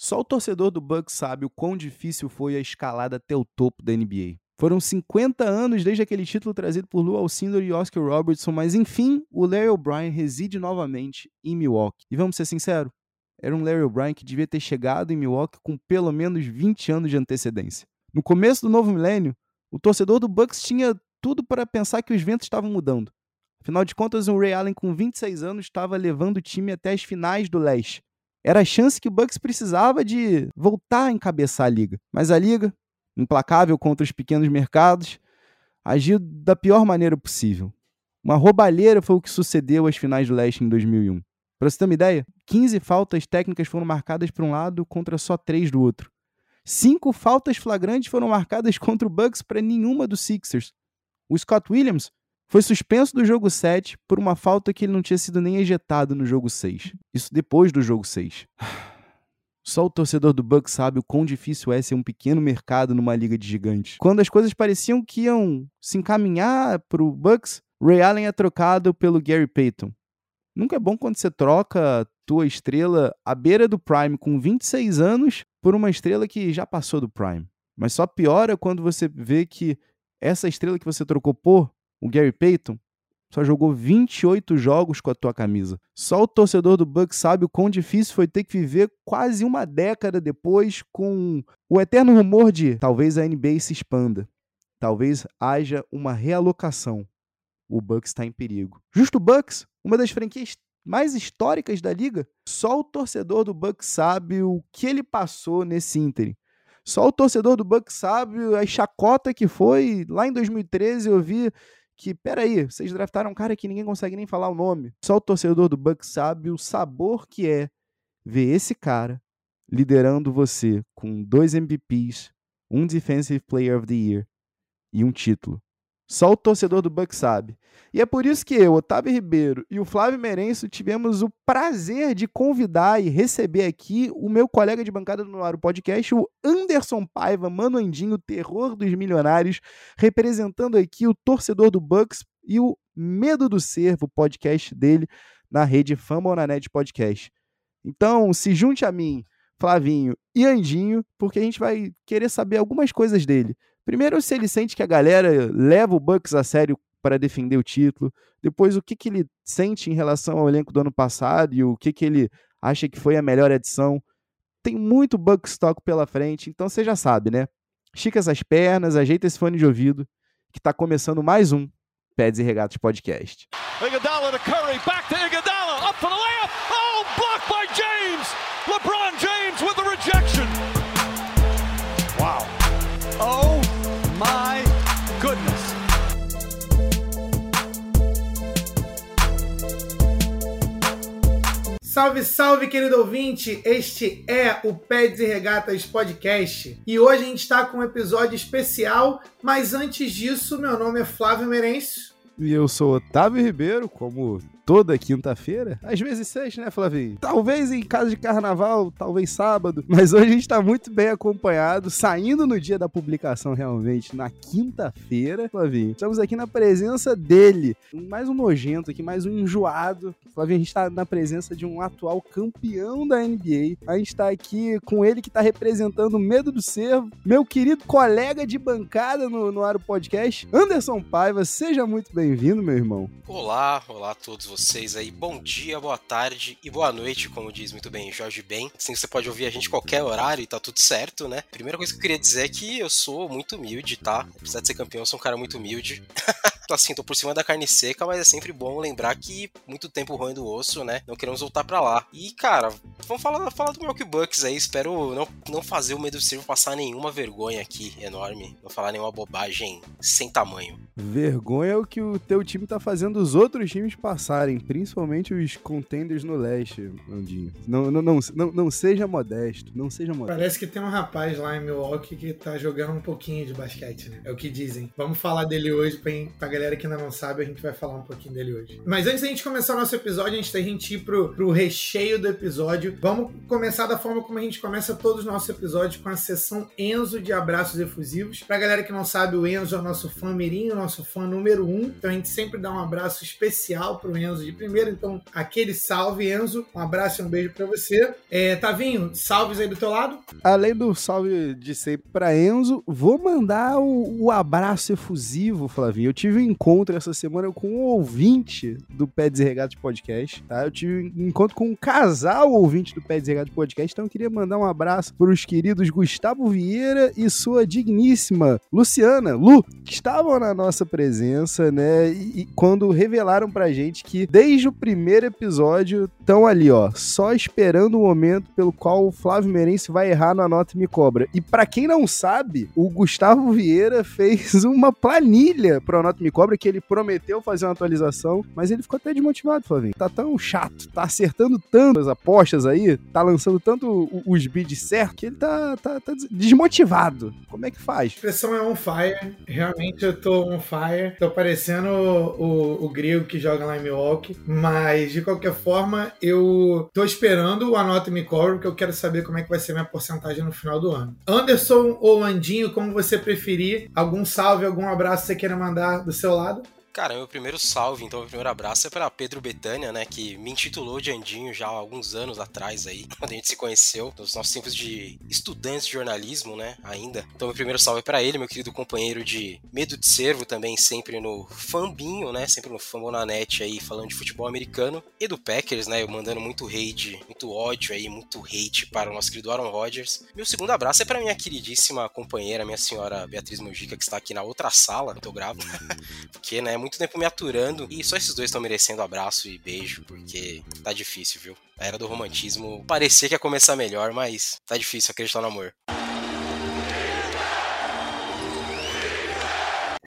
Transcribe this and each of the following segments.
Só o torcedor do Bucks sabe o quão difícil foi a escalada até o topo da NBA. Foram 50 anos desde aquele título trazido por Lou Alcindor e Oscar Robertson, mas enfim, o Larry O'Brien reside novamente em Milwaukee. E vamos ser sinceros, era um Larry O'Brien que devia ter chegado em Milwaukee com pelo menos 20 anos de antecedência. No começo do novo milênio, o torcedor do Bucks tinha tudo para pensar que os ventos estavam mudando. Afinal de contas, o Ray Allen com 26 anos estava levando o time até as finais do leste. Era a chance que o Bucks precisava de voltar a encabeçar a liga. Mas a liga, implacável contra os pequenos mercados, agiu da pior maneira possível. Uma roubalheira foi o que sucedeu às finais do leste em 2001. Para você ter uma ideia, 15 faltas técnicas foram marcadas para um lado contra só 3 do outro. Cinco faltas flagrantes foram marcadas contra o Bucks para nenhuma dos Sixers. O Scott Williams foi suspenso do jogo 7 por uma falta que ele não tinha sido nem ejetado no jogo 6. Isso depois do jogo 6. Só o torcedor do Bucks sabe o quão difícil é ser um pequeno mercado numa liga de gigantes. Quando as coisas pareciam que iam se encaminhar para o Bucks, Ray Allen é trocado pelo Gary Payton. Nunca é bom quando você troca tua estrela à beira do Prime com 26 anos por uma estrela que já passou do Prime. Mas só piora quando você vê que essa estrela que você trocou por o Gary Payton só jogou 28 jogos com a tua camisa. Só o torcedor do Bucks sabe o quão difícil foi ter que viver quase uma década depois com o eterno rumor de talvez a NBA se expanda. Talvez haja uma realocação. O Bucks está em perigo. Justo o Bucks, uma das franquias mais históricas da liga, só o torcedor do Bucks sabe o que ele passou nesse ínterim. Só o torcedor do Bucks sabe a chacota que foi lá em 2013 eu vi que, peraí, vocês draftaram um cara que ninguém consegue nem falar o nome. Só o torcedor do Bucks sabe o sabor que é ver esse cara liderando você com dois MVPs, um Defensive Player of the Year e um título. Só o torcedor do Bucks sabe. E é por isso que eu, Otávio Ribeiro e o Flávio Merenço tivemos o prazer de convidar e receber aqui o meu colega de bancada do Noaro Podcast, o Anderson Paiva, Mano Andinho, terror dos milionários, representando aqui o torcedor do Bucks e o Medo do Servo, podcast dele na rede Fama na Net Podcast. Então, se junte a mim, Flavinho e Andinho, porque a gente vai querer saber algumas coisas dele. Primeiro, se ele sente que a galera leva o Bucks a sério para defender o título. Depois, o que, que ele sente em relação ao elenco do ano passado e o que, que ele acha que foi a melhor edição. Tem muito Bucks Talk pela frente, então você já sabe, né? Estica essas pernas, ajeita esse fone de ouvido, que está começando mais um Peds e Regatas Podcast. Iguodala to Curry, back to Iguodala, up for the layup. Oh, blocked by James. LeBron James Salve, salve, querido ouvinte! Este é o Peds e Regatas Podcast e hoje a gente está com um episódio especial, mas antes disso, meu nome é Flávio Merencio. E eu sou Otávio Ribeiro, como toda quinta-feira. Às vezes sexta, né, Flavinho? Talvez em casa de carnaval, talvez sábado. Mas hoje a gente tá muito bem acompanhado, saindo no dia da publicação realmente, na quinta-feira, Flavinho. Estamos aqui na presença dele. Mais um nojento aqui, mais um enjoado. Flavinho, a gente tá na presença de um atual campeão da NBA. A gente tá aqui com ele que tá representando o Medo do Cervo, meu querido colega de bancada no, no Aro Podcast, Anderson Paiva. Seja muito bem-vindo, meu irmão. Olá, olá a todos vocês vocês aí. Bom dia, boa tarde e boa noite, como diz muito bem Jorge Ben. Assim você pode ouvir a gente qualquer horário e tá tudo certo, né? Primeira coisa que eu queria dizer é que eu sou muito humilde, tá? Apesar de ser campeão, eu sou um cara muito humilde. assim, tô por cima da carne seca, mas é sempre bom lembrar que muito tempo ruim do osso, né? Não queremos voltar para lá. E, cara, vamos falar, falar do Milwaukee Bucks aí. Espero não, não fazer o Medo Servo passar nenhuma vergonha aqui enorme. Não falar nenhuma bobagem sem tamanho. Vergonha é o que o teu time tá fazendo os outros times passarem, principalmente os contenders no leste, Andinho. Não, não, não, não, não seja modesto, não seja modesto. Parece que tem um rapaz lá em Milwaukee que tá jogando um pouquinho de basquete, né? É o que dizem. Vamos falar dele hoje pra, pra galera que ainda não sabe, a gente vai falar um pouquinho dele hoje. Mas antes da gente começar o nosso episódio, antes da gente ir pro, pro recheio do episódio, vamos começar da forma como a gente começa todos os nossos episódios, com a sessão Enzo de abraços efusivos. Pra galera que não sabe, o Enzo é o nosso fã mirim, o nosso fã número um. Então a gente sempre dá um abraço especial pro Enzo de primeiro. Então, aquele salve, Enzo. Um abraço e um beijo pra você. É, Tavinho, salves aí do teu lado. Além do salve de sempre pra Enzo, vou mandar o, o abraço efusivo, Flavinho. Eu tive encontro essa semana com um ouvinte do Pé Desregado Podcast, tá? Eu tive um encontro com um casal ouvinte do Pé Desregado Podcast, então eu queria mandar um abraço pros queridos Gustavo Vieira e sua digníssima Luciana, Lu, que estavam na nossa presença, né? E, e quando revelaram pra gente que desde o primeiro episódio estão ali, ó, só esperando o momento pelo qual o Flávio Meirense vai errar no Anota e Me Cobra. E para quem não sabe, o Gustavo Vieira fez uma planilha pro Anota Me Cobra que ele prometeu fazer uma atualização, mas ele ficou até desmotivado, Flavinho. Tá tão chato, tá acertando tanto as apostas aí, tá lançando tanto os bids certo que ele tá, tá, tá desmotivado. Como é que faz? A expressão é on fire. Realmente eu tô on fire. Tô parecendo o, o, o grego que joga lá em Milwaukee. Mas, de qualquer forma, eu tô esperando o Anota Me Cover, porque eu quero saber como é que vai ser minha porcentagem no final do ano. Anderson ou Andinho, como você preferir. Algum salve, algum abraço que você queira mandar do seu lado? Cara, meu primeiro salve, então, meu primeiro abraço é para Pedro Betânia, né, que me intitulou de Andinho já há alguns anos atrás aí, quando a gente se conheceu, nos nossos tempos de estudantes de jornalismo, né, ainda. Então, meu primeiro salve é para ele, meu querido companheiro de Medo de Servo também, sempre no Fambinho, né, sempre no Fambonanet aí, falando de futebol americano, e do Packers, né, mandando muito hate, muito ódio aí, muito hate para o nosso querido Aaron Rodgers. Meu segundo abraço é para minha queridíssima companheira, minha senhora Beatriz Mujica, que está aqui na outra sala, que eu gravo, porque, né, muito tempo me aturando e só esses dois estão merecendo abraço e beijo, porque tá difícil, viu? A era do romantismo parecia que ia começar melhor, mas tá difícil acreditar no amor.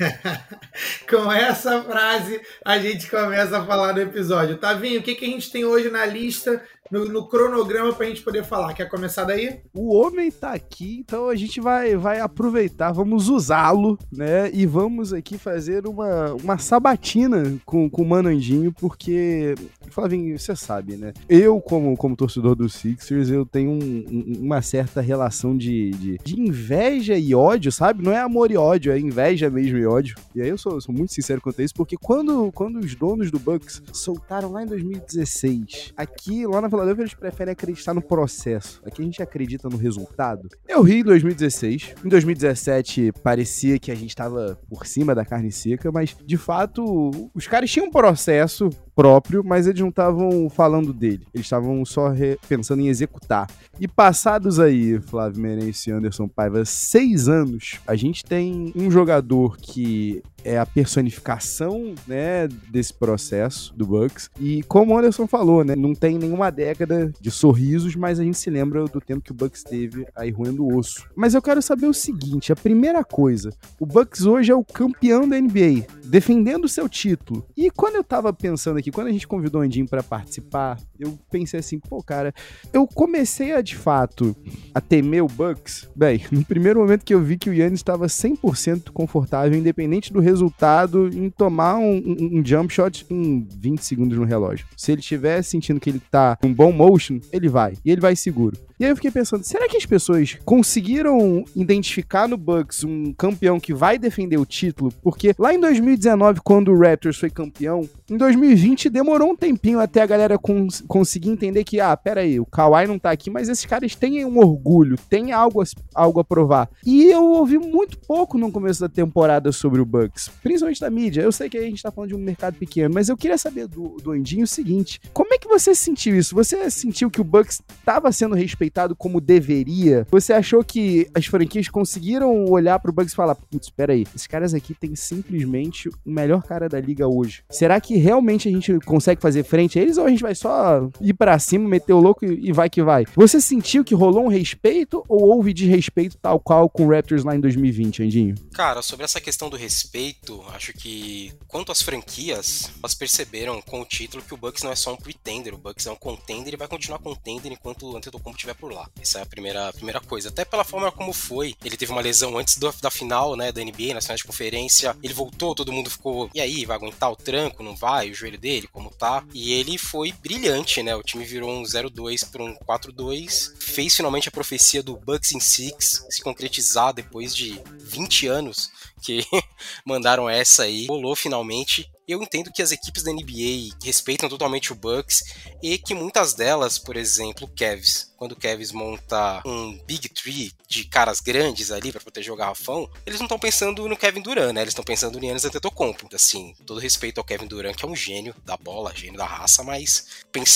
Com essa frase, a gente começa a falar do episódio. Tavinho, o que, que a gente tem hoje na lista no, no, cronograma pra gente poder falar. Quer começar daí? O homem tá aqui, então a gente vai, vai aproveitar, vamos usá-lo, né? E vamos aqui fazer uma, uma sabatina com, com o Manandinho, porque, Flavinho, você sabe, né? Eu, como, como torcedor do Sixers, eu tenho um, um, uma certa relação de, de, de, inveja e ódio, sabe? Não é amor e ódio, é inveja mesmo e ódio. E aí eu sou, sou muito sincero quanto a isso, porque quando, quando os donos do Bucks soltaram lá em 2016, aqui, lá na Philadelphia eles preferem acreditar no processo. Aqui a gente acredita no resultado. Eu ri em 2016. Em 2017 parecia que a gente estava por cima da carne seca, mas de fato os caras tinham um processo próprio, mas eles não estavam falando dele. Eles estavam só pensando em executar. E passados aí, Flávio Merense e Anderson Paiva, seis anos, a gente tem um jogador que é a personificação, né, desse processo do Bucks. E como o Anderson falou, né, não tem nenhuma década de sorrisos, mas a gente se lembra do tempo que o Bucks teve aí roendo o osso. Mas eu quero saber o seguinte, a primeira coisa, o Bucks hoje é o campeão da NBA, defendendo o seu título. E quando eu tava pensando aqui, quando a gente convidou o Andinho para participar, eu pensei assim, pô, cara, eu comecei a de fato a temer o Bucks. Bem, no primeiro momento que eu vi que o Yannis estava 100% confortável, independente do resultado, em tomar um, um, um, jump shot em 20 segundos no relógio. Se ele estiver sentindo que ele tá um bom motion, ele vai. E ele vai seguro. E aí eu fiquei pensando, será que as pessoas conseguiram identificar no Bucks um campeão que vai defender o título? Porque lá em 2019, quando o Raptors foi campeão, em 2020 demorou um tempinho até a galera cons conseguir entender que, ah, pera aí, o Kawhi não tá aqui, mas esses caras têm um orgulho, têm algo a, algo a provar. E eu ouvi muito pouco no começo da temporada sobre o Bucks, principalmente da mídia. Eu sei que a gente tá falando de um mercado pequeno, mas eu queria saber do, do Andinho o seguinte, como é que você sentiu isso? Você sentiu que o Bucks estava sendo respeitado respeitado como deveria? Você achou que as franquias conseguiram olhar pro Bucks e falar, putz, espera aí, esses caras aqui têm simplesmente o melhor cara da liga hoje. Será que realmente a gente consegue fazer frente a eles ou a gente vai só ir para cima, meter o louco e vai que vai? Você sentiu que rolou um respeito ou houve desrespeito tal qual com o Raptors lá em 2020, Andinho? Cara, sobre essa questão do respeito, acho que quanto às franquias, elas perceberam com o título que o Bucks não é só um pretender, o Bucks é um contender e vai continuar contender enquanto o Antetokounmpo estiver por lá. Essa é a primeira, primeira coisa. Até pela forma como foi. Ele teve uma lesão antes do, da final, né, da NBA, na final de conferência. Ele voltou, todo mundo ficou, e aí, vai aguentar o tranco? Não vai? O joelho dele, como tá? E ele foi brilhante, né? O time virou um 0-2 para um 4-2. Fez finalmente a profecia do Bucks in Six se concretizar depois de 20 anos que mandaram essa aí. Rolou finalmente. Eu entendo que as equipes da NBA respeitam totalmente o Bucks e que muitas delas, por exemplo, o Cavs, quando o Cavs monta um Big Tree de caras grandes ali para proteger o garrafão, eles não estão pensando no Kevin Durant, né? Eles estão pensando no Giannis Antetokounmpo. Assim, todo respeito ao Kevin Durant, que é um gênio da bola, gênio da raça, mas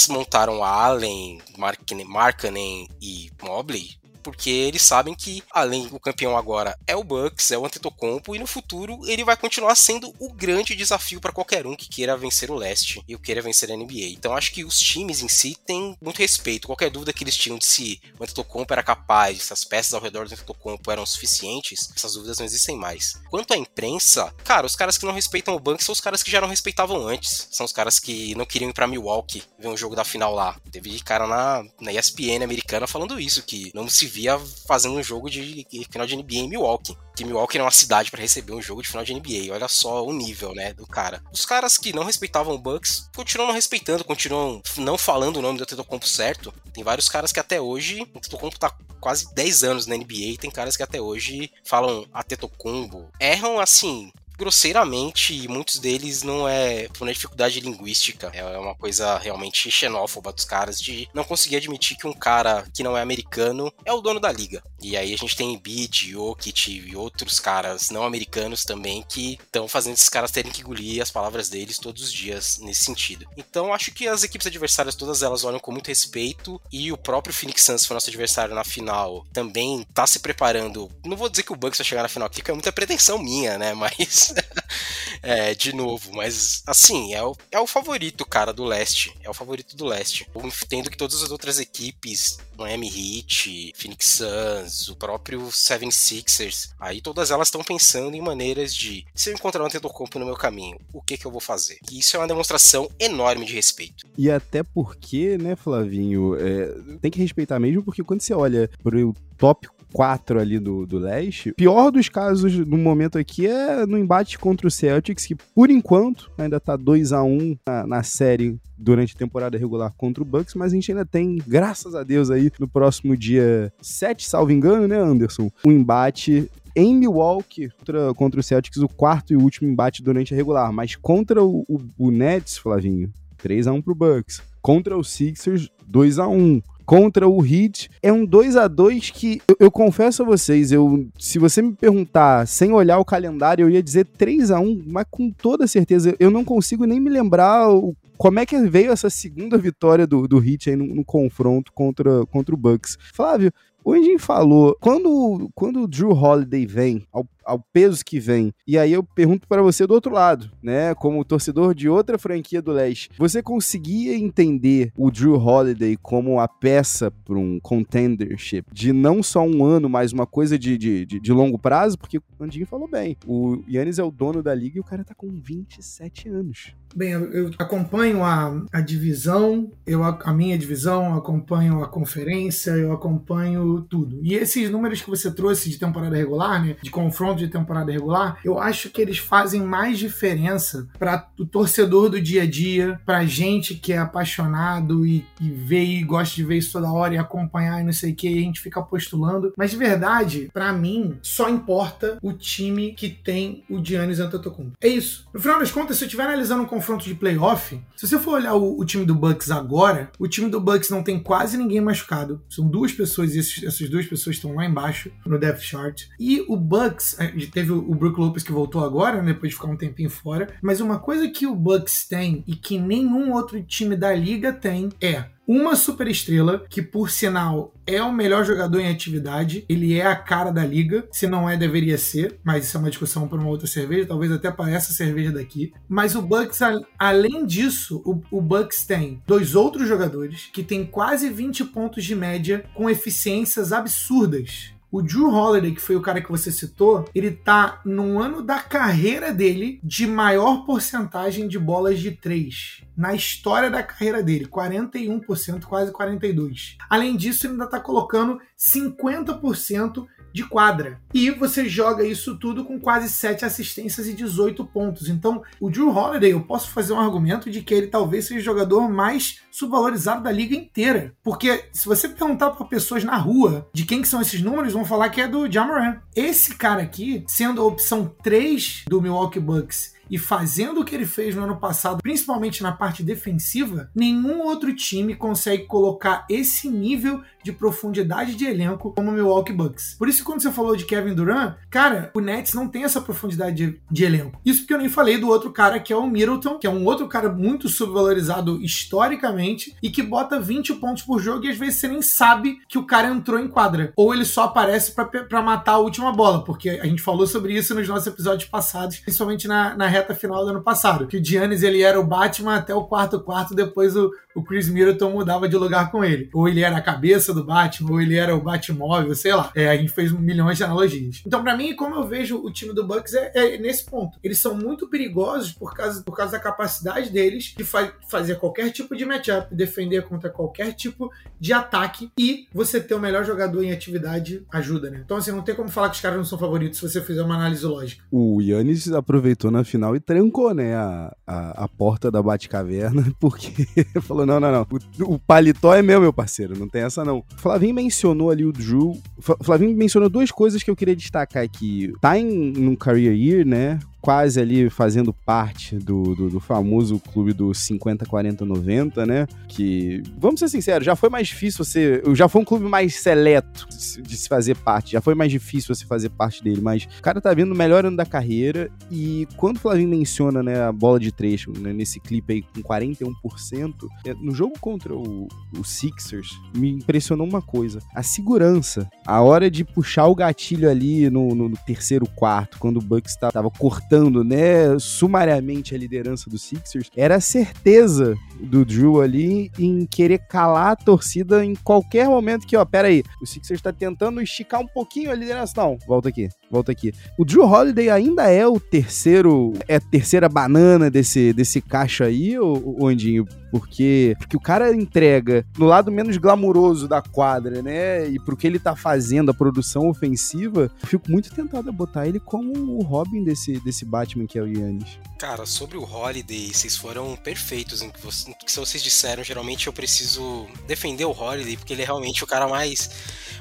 montaram Allen, Markkanen e Mobley porque eles sabem que, além do campeão agora é o Bucks, é o Antetokounmpo, e no futuro ele vai continuar sendo o grande desafio para qualquer um que queira vencer o leste e queira vencer a NBA. Então acho que os times em si têm muito respeito. Qualquer dúvida que eles tinham de se o Antetokounmpo era capaz, se as peças ao redor do Antetokounmpo eram suficientes, essas dúvidas não existem mais. Quanto à imprensa, cara, os caras que não respeitam o Bucks são os caras que já não respeitavam antes. São os caras que não queriam ir para Milwaukee ver um jogo da final lá. Teve cara na, na ESPN americana falando isso, que não se via fazendo um jogo de final de NBA em Milwaukee. Que Milwaukee era uma cidade para receber um jogo de final de NBA. Olha só o nível, né, do cara. Os caras que não respeitavam o Bucks continuam não respeitando, continuam não falando o nome do Antetokounmpo certo. Tem vários caras que até hoje, o Antetokounmpo tá quase 10 anos na NBA, tem caras que até hoje falam Antetokounmpo. Erram assim, grosseiramente e muitos deles não é por uma dificuldade linguística. É uma coisa realmente xenófoba dos caras de não conseguir admitir que um cara que não é americano é o dono da liga. E aí a gente tem Embiid, Jokic e outros caras não americanos também que estão fazendo esses caras terem que engolir as palavras deles todos os dias nesse sentido. Então acho que as equipes adversárias todas elas olham com muito respeito e o próprio Phoenix Suns, foi nosso adversário na final, também tá se preparando. Não vou dizer que o Bucks vai chegar na final aqui, que é muita pretensão minha, né? Mas é, de novo, mas assim, é o, é o favorito, cara, do leste. É o favorito do leste. Eu entendo que todas as outras equipes, Miami Heat, Phoenix Suns, o próprio Seven Sixers, aí todas elas estão pensando em maneiras de se eu encontrar um Antetokounmpo no meu caminho, o que que eu vou fazer? E isso é uma demonstração enorme de respeito. E até porque, né, Flavinho, é, tem que respeitar mesmo, porque quando você olha pro top 4 ali do, do leste. Pior dos casos no momento aqui é no embate contra o Celtics, que por enquanto ainda tá 2 a 1 na, na série durante a temporada regular contra o Bucks, mas a gente ainda tem, graças a Deus aí, no próximo dia 7, salvo engano, né, Anderson? Um embate em Milwaukee contra, contra o Celtics, o quarto e último embate durante a regular, mas contra o, o, o Nets, Flavinho, 3 a 1 pro Bucks. Contra o Sixers, 2 a 1 contra o Heat. É um 2 a 2 que eu, eu, confesso a vocês, eu se você me perguntar sem olhar o calendário, eu ia dizer 3 a 1, mas com toda certeza eu não consigo nem me lembrar o, como é que veio essa segunda vitória do, do Heat aí no, no confronto contra, contra o Bucks. Flávio, o Engin falou, quando, quando o Drew Holiday vem ao ao peso que vem. E aí eu pergunto para você do outro lado, né? Como torcedor de outra franquia do leste, você conseguia entender o Drew Holiday como a peça para um contendership de não só um ano, mas uma coisa de, de, de, de longo prazo? Porque o Andinho falou bem, o Yannis é o dono da liga e o cara tá com 27 anos. Bem, eu, acompanho a, a divisão, eu a minha divisão, acompanho a conferência, eu acompanho tudo. E esses números que você trouxe de temporada regular, né, de confronto de temporada regular, eu acho que eles fazem mais diferença para o torcedor do dia a dia, para gente que é apaixonado e, e vê e gosta de ver isso toda hora e acompanhar e não sei o que, e a gente fica postulando. Mas de verdade, para mim, só importa o time que tem o Giannis Antetokounmpo. É isso. No final das contas, se eu estiver analisando um confronto de playoff, se você for olhar o, o, time do Bucks agora, o time do Bucks não tem quase ninguém machucado. São duas pessoas e esses, essas duas pessoas estão lá embaixo no depth chart. E o Bucks, teve o Brook Lopez que voltou agora, né, depois de ficar um tempinho fora. Mas uma coisa que o Bucks tem e que nenhum outro time da liga tem é uma superestrela, que por sinal é o melhor jogador em atividade, ele é a cara da liga, se não é, deveria ser, mas isso é uma discussão para uma outra cerveja, talvez até para essa cerveja daqui. Mas o Bucks, além disso, o, Bucks tem dois outros jogadores que têm quase 20 pontos de média com eficiências absurdas O Drew Holiday, que foi o cara que você citou, ele tá no ano da carreira dele de maior porcentagem de bolas de três na história da carreira dele, 41%, quase 42%. Além disso, ele ainda está colocando 50% de quadra. E você joga isso tudo com quase 7 assistências e 18 pontos. Então, o Drew Holiday, eu posso fazer um argumento de que ele talvez seja o jogador mais subvalorizado da liga inteira. Porque se você perguntar para pessoas na rua de quem que são esses números, vão falar que é do Jamoran. Esse cara aqui, sendo a opção 3 do Milwaukee Bucks e fazendo o que ele fez no ano passado, principalmente na parte defensiva, nenhum outro time consegue colocar esse nível de profundidade de elenco como o Milwaukee Bucks. Por isso, quando você falou de Kevin Durant, cara, o Nets não tem essa profundidade de, de elenco. Isso porque eu nem falei do outro cara que é o Middleton, que é um outro cara muito subvalorizado historicamente e que bota 20 pontos por jogo e às vezes você nem sabe que o cara entrou em quadra. Ou ele só aparece para matar a última bola, porque a gente falou sobre isso nos nossos episódios passados, principalmente na, na reta final do ano passado, que o Giannis ele era o Batman até o quarto quarto, depois o, o Chris Middleton mudava de lugar com ele. Ou ele era a cabeça do Batman, ou ele era o Batmóvel, sei lá. É, a gente fez milhões de analogias. Então, para mim, como eu vejo o time do Bucks é, é, nesse ponto. Eles são muito perigosos por causa, por causa da capacidade deles de fa fazer qualquer tipo de matchup, defender contra qualquer tipo de ataque e você ter o melhor jogador em atividade ajuda, né? Então, assim, não tem como falar que os caras não são favoritos se você fizer uma análise lógica. O Yannis aproveitou na final e trancou, né, a, a, a porta da Batcaverna, porque falou não, não, não. O, o, paletó é meu, meu parceiro. Não tem essa, não. Flavinho mencionou ali o Drew. Flavinho mencionou duas coisas que eu queria destacar aqui. Tá em um career year, né? Quase ali fazendo parte do, do, do, famoso clube do 50, 40, 90, né? Que, vamos ser sinceros, já foi mais difícil você. Já foi um clube mais seleto de, se fazer parte, já foi mais difícil você fazer parte dele, mas o cara tá vindo o melhor ano da carreira e quando o Flavinho menciona, né, a bola de trecho, né, nesse clipe aí com 41%, é, no jogo contra o, o Sixers, me impressionou uma coisa: a segurança, a hora de puxar o gatilho ali no, no, no terceiro quarto, quando o Bucks tava cortando né, sumariamente a liderança do Sixers, era certeza do Drew ali em querer calar a torcida em qualquer momento que, ó, pera aí, o Sixers tá tentando esticar um pouquinho a liderança. Não, volta aqui, volta aqui. O Drew Holiday ainda é o terceiro, é a terceira banana desse, desse caixa aí, o Andinho? Porque, porque o cara entrega no lado menos glamuroso da quadra, né? E pro que ele tá fazendo, a produção ofensiva, eu fico muito tentado a botar ele como o Robin desse, desse Batman que é o Yannis. Cara, sobre o Holiday, vocês foram perfeitos em que, você, que vocês disseram. Geralmente eu preciso defender o Holiday, porque ele é realmente o cara mais,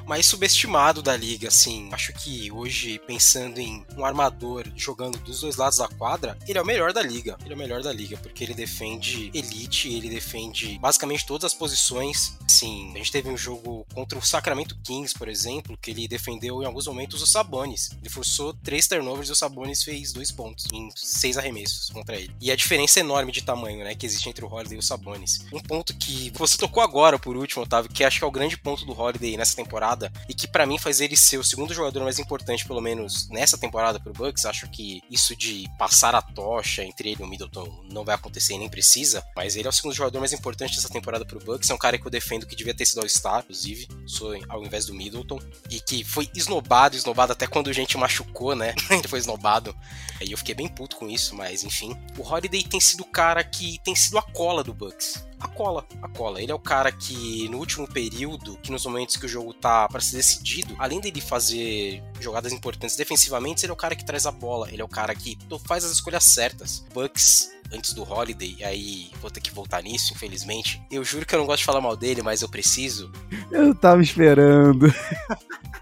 mais subestimado da liga, assim. Acho que hoje, pensando em um armador jogando dos dois lados da quadra, ele é o melhor da liga. Ele é o melhor da liga, porque ele defende elite, ele defende basicamente todas as posições. Sim, a gente teve um jogo contra o Sacramento Kings, por exemplo, que ele defendeu em alguns momentos o Sabonis. Ele forçou três turnovers e o Sabonis fez dois pontos em seis arremessos contra ele. E a diferença enorme de tamanho, né, que existe entre o Holiday e o Sabonis. Um ponto que você tocou agora, por último, Otávio, que acho que é o grande ponto do Holiday nessa temporada e que para mim faz ele ser o segundo jogador mais importante, pelo menos nessa temporada pro Bucks. Acho que isso de passar a tocha entre ele e o Middleton não vai acontecer e nem precisa, mas ele é o segundo jogador mais importante dessa temporada pro Bucks. É um cara que eu defendo que devia ter sido All-Star, inclusive, sou ao invés do Middleton, e que foi esnobado, esnobado até quando a gente machucou, né? ele foi esnobado. E eu fiquei bem puto com isso, mas mas enfim. O Holiday tem sido o cara que tem sido a cola do Bucks. A cola, a cola. Ele é o cara que no último período, que nos momentos que o jogo tá para ser decidido, além dele fazer jogadas importantes defensivamente, ele é o cara que traz a bola, ele é o cara que faz as escolhas certas. Bucks antes do Holiday, aí vou ter que voltar nisso, infelizmente. Eu juro que eu não gosto de falar mal dele, mas eu preciso. Eu tava esperando.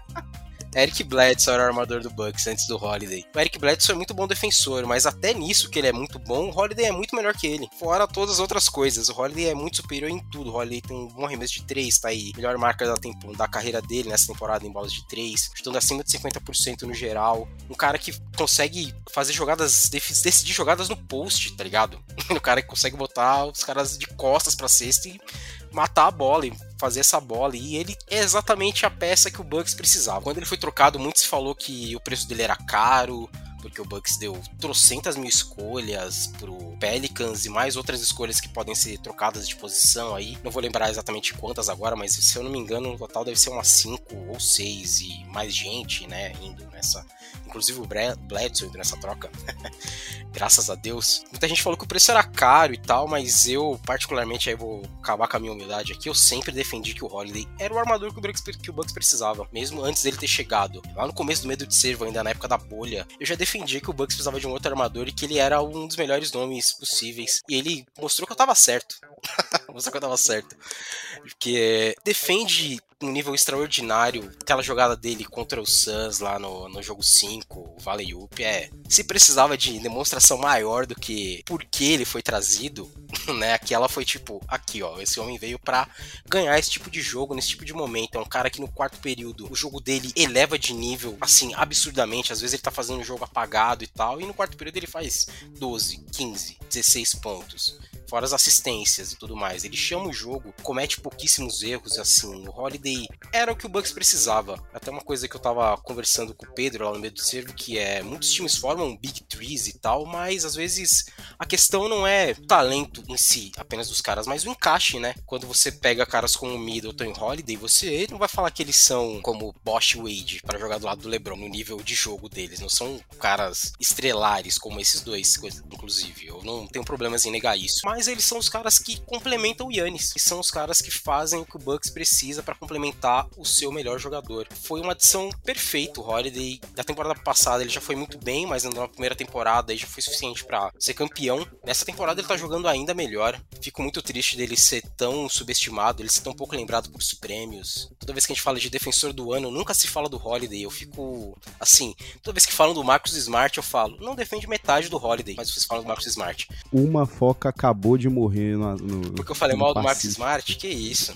Eric Bledsoe era o armador do Bucks antes do Holiday. O Eric Bledsoe é muito bom defensor, mas até nisso que ele é muito bom, o Holiday é muito melhor que ele. Fora todas as outras coisas, o Holiday é muito superior em tudo. O Holiday tem um bom arremesso de 3, tá aí. Melhor marca da, da carreira dele nessa temporada em bolas de 3, chutando acima de 50% no geral. Um cara que consegue fazer jogadas, decidir jogadas no post, tá ligado? o cara que consegue botar os caras de costas pra cesta e matar a bola e fazer essa bola. E ele é exatamente a peça que o Bucks precisava. Quando ele foi trocado, muito se falou que o preço dele era caro, porque o Bucks deu trocentas mil escolhas pro Pelicans e mais outras escolhas que podem ser trocadas de posição aí. Não vou lembrar exatamente quantas agora, mas se eu não me engano, no total deve ser umas 5 ou 6 e mais gente, né, indo nessa inclusive o Bledsoe indo nessa troca. Graças a Deus. Muita gente falou que o preço era caro e tal, mas eu, particularmente, aí vou acabar com a minha humildade aqui, eu sempre defendi que o Holiday era o armador que o Bucks, que o Bucks precisava, mesmo antes dele ter chegado. Lá no começo do Medo de Servo, ainda na época da bolha, eu já defendi que o Bucks precisava de um outro armador e que ele era um dos melhores nomes possíveis. E ele mostrou que eu tava certo. mostrou que eu tava certo. Porque defende um nível extraordinário. Aquela jogada dele contra o Suns lá no, no jogo 5, o Valley Up, é. Se precisava de demonstração maior do que por que ele foi trazido, né? Aquela foi tipo, aqui ó, esse homem veio para ganhar esse tipo de jogo, nesse tipo de momento. É um cara que no quarto período o jogo dele eleva de nível, assim, absurdamente. Às vezes ele tá fazendo um jogo apagado e tal, e no quarto período ele faz 12, 15, 16 pontos fora as assistências e tudo mais. Ele chama o jogo, comete pouquíssimos erros, assim. O Holiday era o que o Bucks precisava. Até uma coisa que eu tava conversando com o Pedro lá no meio do servo, que é muitos times formam big trees e tal, mas às vezes a questão não é o talento em si, apenas dos caras, mas o encaixe, né? Quando você pega caras como Middleton e Holiday, você não vai falar que eles são como Bosch Wade para jogar do lado do LeBron no nível de jogo deles, não são caras estrelares como esses dois, inclusive. Eu não tenho problemas em negar isso. Mas eles são os caras que complementam o Yannis. E são os caras que fazem o que o Bucks precisa para complementar o seu melhor jogador. Foi uma adição perfeita. O Holiday, da temporada passada, ele já foi muito bem, mas na primeira temporada ele já foi suficiente para ser campeão. Nessa temporada ele tá jogando ainda melhor. Fico muito triste dele ser tão subestimado, ele ser tão pouco lembrado por prêmios. Toda vez que a gente fala de defensor do ano, nunca se fala do Holiday. Eu fico assim, toda vez que falam do Marcos Smart, eu falo, não defende metade do Holiday, mas vocês falam do Marcos Smart. Uma foca acabou acabou de morrer no. no porque eu falei mal do Marcos Smart? Que isso?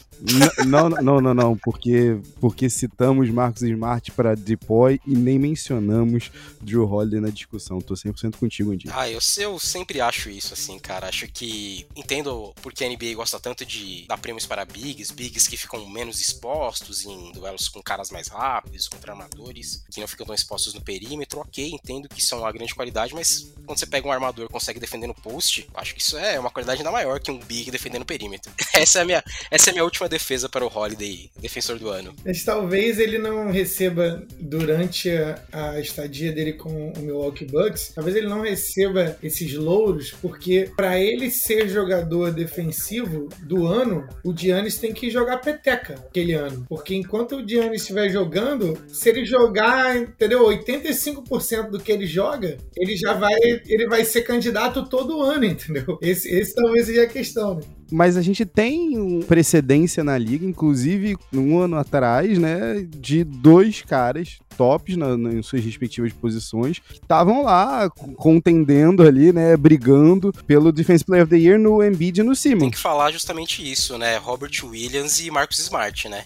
Não, não, não, não, porque, porque citamos Marcos Smart para Depoy e nem mencionamos Drew Holiday na discussão. Tô 100% contigo, Andy. Ah, eu, eu sempre acho isso, assim, cara. Acho que. Entendo porque a NBA gosta tanto de dar prêmios para bigs, bigs que ficam menos expostos em duelos com caras mais rápidos, contra armadores, que não ficam tão expostos no perímetro. Ok, entendo que isso é uma grande qualidade, mas quando você pega um armador e consegue defender no post, acho que isso é uma qualidade ainda maior que um big defendendo o perímetro. Essa é a minha, essa é a minha última defesa para o Holiday, defensor do ano. Mas talvez ele não receba durante a, a estadia dele com o Milwaukee Bucks, talvez ele não receba esses louros, porque para ele ser jogador defensivo do ano, o Giannis tem que jogar peteca aquele ano. Porque enquanto o Giannis estiver jogando, se ele jogar, entendeu, 85% do que ele joga, ele já vai, ele vai ser candidato todo ano, entendeu? Esse, esse talvez seja a questão, né? Mas a gente tem precedência na liga, inclusive um ano atrás, né, de dois caras tops na, na, em suas respectivas posições que estavam lá contendendo ali, né, brigando pelo Defense Player of the Year no Embiid e no Simmons. Tem que falar justamente isso, né, Robert Williams e Marcus Smart, né?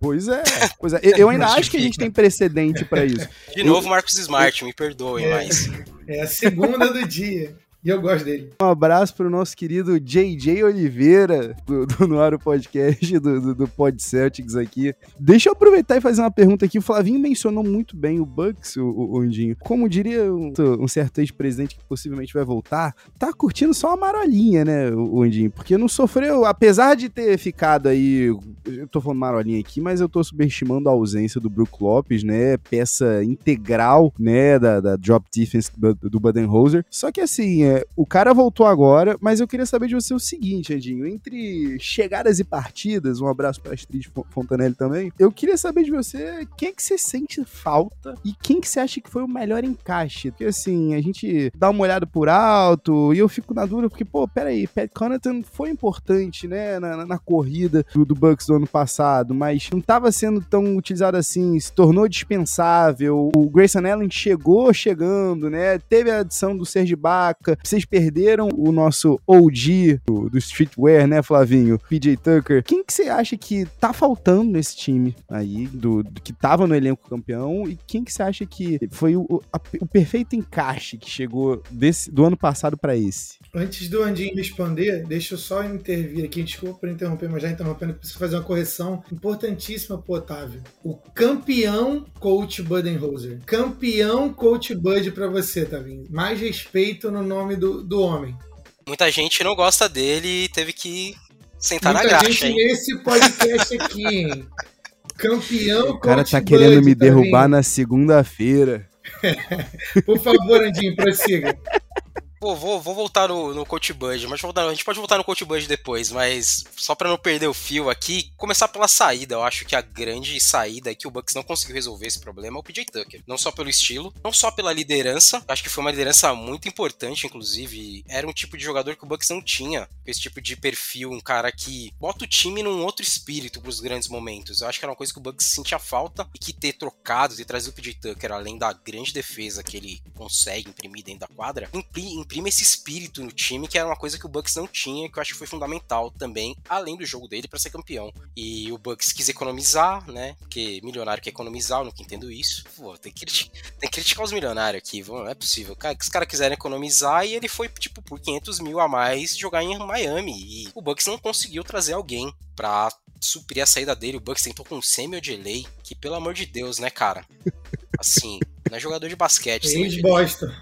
Pois é, pois é. Eu ainda acho que a gente tem precedente para isso. De novo, Marcos Smart, me perdoe, é, mas. É a segunda do dia. E eu gosto dele. Um abraço pro nosso querido JJ Oliveira, do, do Noaro Podcast, do, do, do Pod Celtics aqui. Deixa eu aproveitar e fazer uma pergunta aqui. O Flavinho mencionou muito bem o Bucks, o, o Ondinho. Como diria um, um certo ex-presidente que possivelmente vai voltar, tá curtindo só uma marolinha, né, o Ondinho? Porque não sofreu, apesar de ter ficado aí. Eu tô falando marolinha aqui, mas eu tô subestimando a ausência do Brook Lopes, né? Peça integral, né, da, da drop defense do, do Budenholzer. Só que assim, é, o cara voltou agora, mas eu queria saber de você o seguinte, Edinho. Entre chegadas e partidas, um abraço pra Astrid Fontanelli também, eu queria saber de você quem é que você sente falta e quem que você acha que foi o melhor encaixe. Porque assim, a gente dá uma olhada por alto e eu fico na dúvida porque, pô, peraí, Pat Connaughton foi importante, né, na, na corrida do, do, Bucks do ano passado, mas não tava sendo tão utilizado assim, se tornou dispensável. O Grayson Allen chegou chegando, né, teve a adição do Serge Baca, Vocês perderam o nosso OG do, do streetwear, né, Flavinho? PJ Tucker. Quem que você acha que tá faltando nesse time aí, do, do que tava no elenco campeão? E quem que você acha que foi o, a, o perfeito encaixe que chegou desse, do ano passado para esse? Antes do Andinho responder, deixa eu só intervir aqui. Desculpa por interromper, mas já interrompendo, preciso fazer uma correção importantíssima pro Otávio. O campeão coach Budenholzer. Campeão coach Bud para você, Tavinho. Mais respeito no nome do, do homem. Muita gente não gosta dele e teve que sentar Muita na graxa, gente hein? nesse podcast aqui, hein? Campeão O cara coach tá querendo Bud, me derrubar Tavinho. na segunda-feira. Por favor, Andinho, prossiga. Pô, vou, vou voltar no, no Coach Bud, mas voltar, a gente pode voltar no Coach Bud depois, mas só pra não perder o fio aqui, começar pela saída. Eu acho que a grande saída é que o Bucks não conseguiu resolver esse problema é o PJ Tucker. Não só pelo estilo, não só pela liderança. Acho que foi uma liderança muito importante, inclusive. Era um tipo de jogador que o Bucks não tinha. Esse tipo de perfil, um cara que bota o time num outro espírito pros grandes momentos. Eu acho que era uma coisa que o Bucks sentia falta e que ter trocado, ter trazido o PJ Tucker, além da grande defesa que ele consegue imprimir dentro da quadra, impri- imprime esse espírito no time, que era uma coisa que o Bucks não tinha, que eu acho que foi fundamental também, além do jogo dele para ser campeão. E o Bucks quis economizar, né? Porque milionário quer economizar, eu nunca entendo isso. Pô, tem que, tem que criticar os milionários aqui, não é possível. Cara, que os caras quiserem economizar e ele foi, tipo, por 500 mil a mais jogar em Miami. E o Bucks não conseguiu trazer alguém pra suprir a saída dele. O Bucks tentou com o Samuel Delay, que pelo amor de Deus, né, cara? Assim, não é jogador de basquete, Delay. Ex-Boston.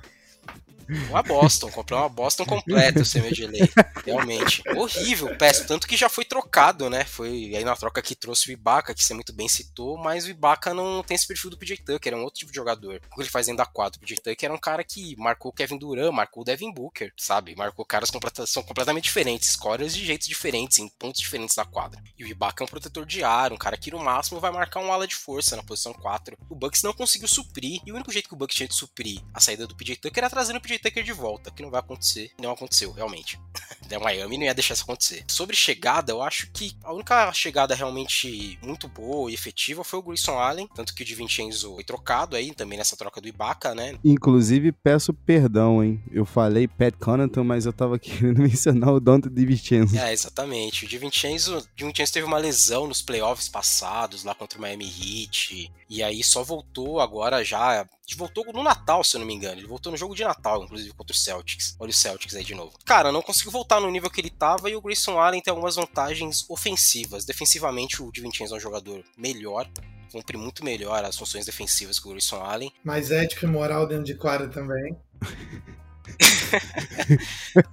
Uma Boston, comprou uma Boston completa o Samuel Delay. Realmente. Horrível, péssimo. Tanto que já foi trocado, né? Foi aí na troca que trouxe o Ibaka, que você muito bem citou, mas o Ibaka não tem esse perfil do PJ Tucker, é um outro tipo de jogador. O que ele faz dentro da quadra? O PJ Tucker era um cara que marcou o Kevin Durant, marcou o Devin Booker, sabe? Marcou caras são completamente diferentes, scorers de jeitos diferentes, em pontos diferentes da quadra. E o Ibaka é um protetor de ar, um cara que no máximo vai marcar um ala de força na posição 4. O Bucks não conseguiu suprir, e o único jeito que o Bucks tinha de suprir a saída do PJ Tucker era trazendo o PJ Tucker de volta, que não vai acontecer. Não aconteceu, realmente. Da Miami não ia deixar isso acontecer. Sobre chegada, eu acho que a única chegada realmente muito boa e efetiva foi o Grayson Allen, tanto que o DiVincenzo foi trocado aí também nessa troca do Ibaka, né? Inclusive, peço perdão, hein? Eu falei Pat Connaughton, mas eu tava querendo mencionar o Dante DiVincenzo. É, exatamente. O DiVincenzo teve uma lesão nos playoffs passados, lá contra o Miami Heat, e aí só voltou agora já. Voltou no Natal, se eu não me engano. Ele voltou no jogo de Natal, inclusive, contra o Celtics. Olha o Celtics aí de novo. Cara, não conseguiu voltar no nível que ele tava e o Grayson Allen tem algumas vantagens ofensivas. Defensivamente, o DiVincenzo é um jogador melhor. Cumpre muito melhor as funções defensivas que o Grayson Allen. Mais ético e moral dentro de quadra também.